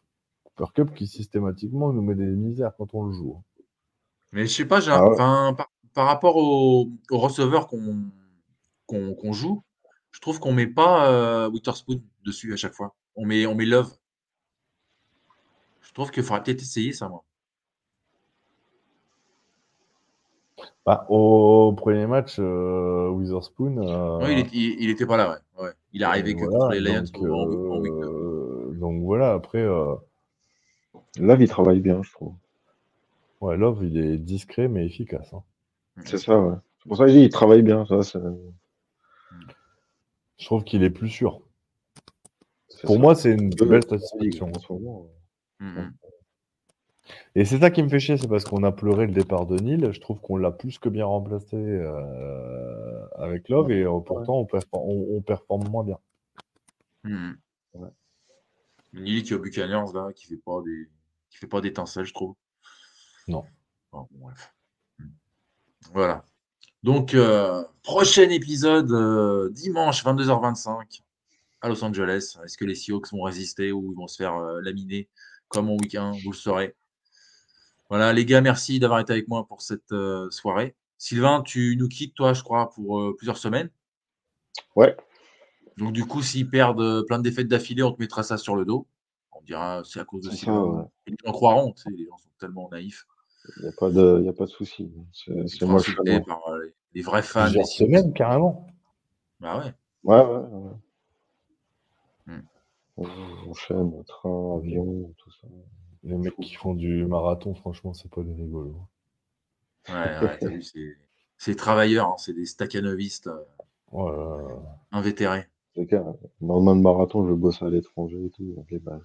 Cup qui systématiquement nous met des misères quand on le joue. hein. Mais je sais pas, Ah ouais. par, par rapport aux au receveurs qu'on joue, je trouve qu'on met pas euh, Witherspoon dessus à chaque fois. On met, on met Love. Je trouve qu'il faudrait peut-être essayer ça, moi. Bah, au premier match, euh, Witherspoon. euh, il, est- il, il était pas là, ouais. ouais. Il est arrivé que voilà, contre les Lions donc, en, en week neuf. euh, donc voilà, après, euh, Là, il travaille bien, je trouve. ouais, Love, il est discret mais efficace. hein. C'est ça, ouais. C'est pour ça que je dis, il travaille bien. Ça, c'est- Je trouve qu'il est plus sûr. c'est Pour ça. moi, c'est une belle satisfaction. ligues en ce moment. Mm, mm. Et c'est ça qui me fait chier, c'est parce qu'on a pleuré le départ de Nil. Je trouve qu'on l'a plus que bien remplacé euh, avec Love et euh, pourtant on, performe, on- on performe moins bien. Mm. Ouais. Neely qui est au Buccaneers, là, qui fait pas des qui fait pas d'étincelles, je trouve. Non. Bon, bref. Mm. Voilà. Donc, euh, prochain épisode euh, dimanche 22h25 à Los Angeles. Est-ce que les Seahawks vont résister ou ils vont se faire euh, laminer comme en week-end Vous le saurez. Voilà, les gars, merci d'avoir été avec moi pour cette euh, soirée. Sylvain, tu nous quittes, toi, je crois, pour euh, plusieurs semaines. Ouais. Donc, du coup, s'ils perdent plein de défaites d'affilée, on te mettra ça sur le dos. On dira c'est à cause de Sylvain. Les gens croiront, tu sais, les gens sont tellement naïfs. Il n'y a pas de, il y a pas de souci. C'est moi par euh, les, les vrais fans. Plusieurs semaines, carrément. Bah ouais. Ouais, ouais, ouais. Hmm. On enchaîne, train, avion, tout ça. Les mecs qui font du marathon, franchement, c'est pas des rigolos. Ouais, ouais, t'as vu, c'est travailleurs, hein, c'est des staccanovistes euh, Oh là là. invétérés. C'est clair. Le lendemain de marathon, je bosse à l'étranger et tout, donc les bases.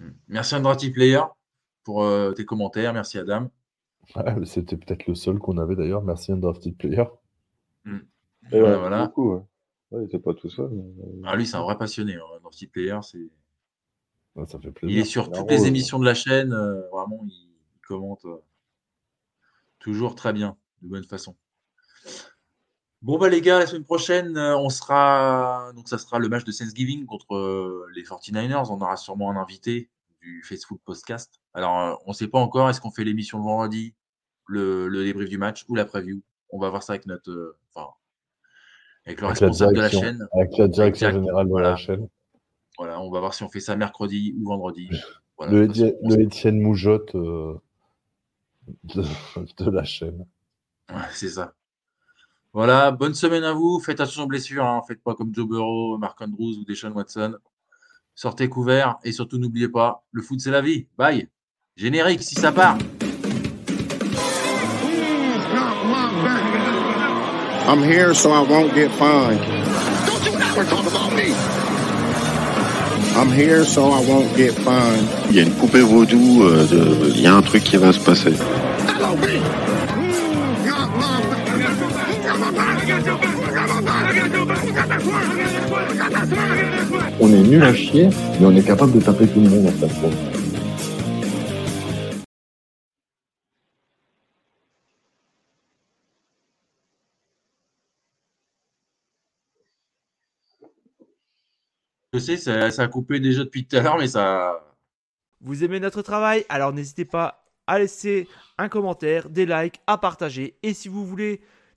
Hmm. Merci Andrati Player pour euh, tes commentaires. Merci Adam. Ouais, C'était peut-être le seul qu'on avait d'ailleurs. Merci Undrafted Player. Et Voilà, ouais, voilà. beaucoup, ouais. Ouais, il était pas tout seul. mais, Ah, lui, c'est un vrai passionné. Hein, dans Petit Player, c'est. Ouais, ça fait Il plaisir. est sur Il toutes les émissions de la chaîne. euh, vraiment, il, il commente euh, toujours très bien, de bonne façon. Bon bah les gars, la semaine prochaine, euh, on sera donc ça sera le match de Thanksgiving contre euh, les 49ers. On aura sûrement un invité du Facebook Podcast. Alors euh, on ne sait pas encore, est-ce qu'on fait l'émission le vendredi, le, le débrief du match ou la preview? On va voir ça avec notre euh, enfin avec le Avec la responsable de la chaîne. Avec la direction générale de Voilà. la chaîne. Voilà, on va voir si on fait ça mercredi ou vendredi. Voilà, le, façon, on le Étienne Moujotte euh, (laughs) de, de la chaîne. Ouais, c'est ça. Voilà, bonne semaine à vous. Faites attention aux blessures. Hein. Faites pas comme Joe Burrow, Mark Andrews ou Deshaun Watson. Sortez couverts et surtout n'oubliez pas, le foot c'est la vie. Bye. Générique si ça part. I'm here so I won't get fined. Don't you ever talk about me? I'm here so I won't get fined. Il y a une poupée vaudou, euh, il y a un truc qui va se passer. Hello, On est nul à chier, mais on est capable de taper tout le monde en fait. Je sais, ça, ça a coupé déjà depuis tout à l'heure, mais ça. Vous aimez notre travail? Alors n'hésitez pas à laisser un commentaire, des likes, à partager. Et si vous voulez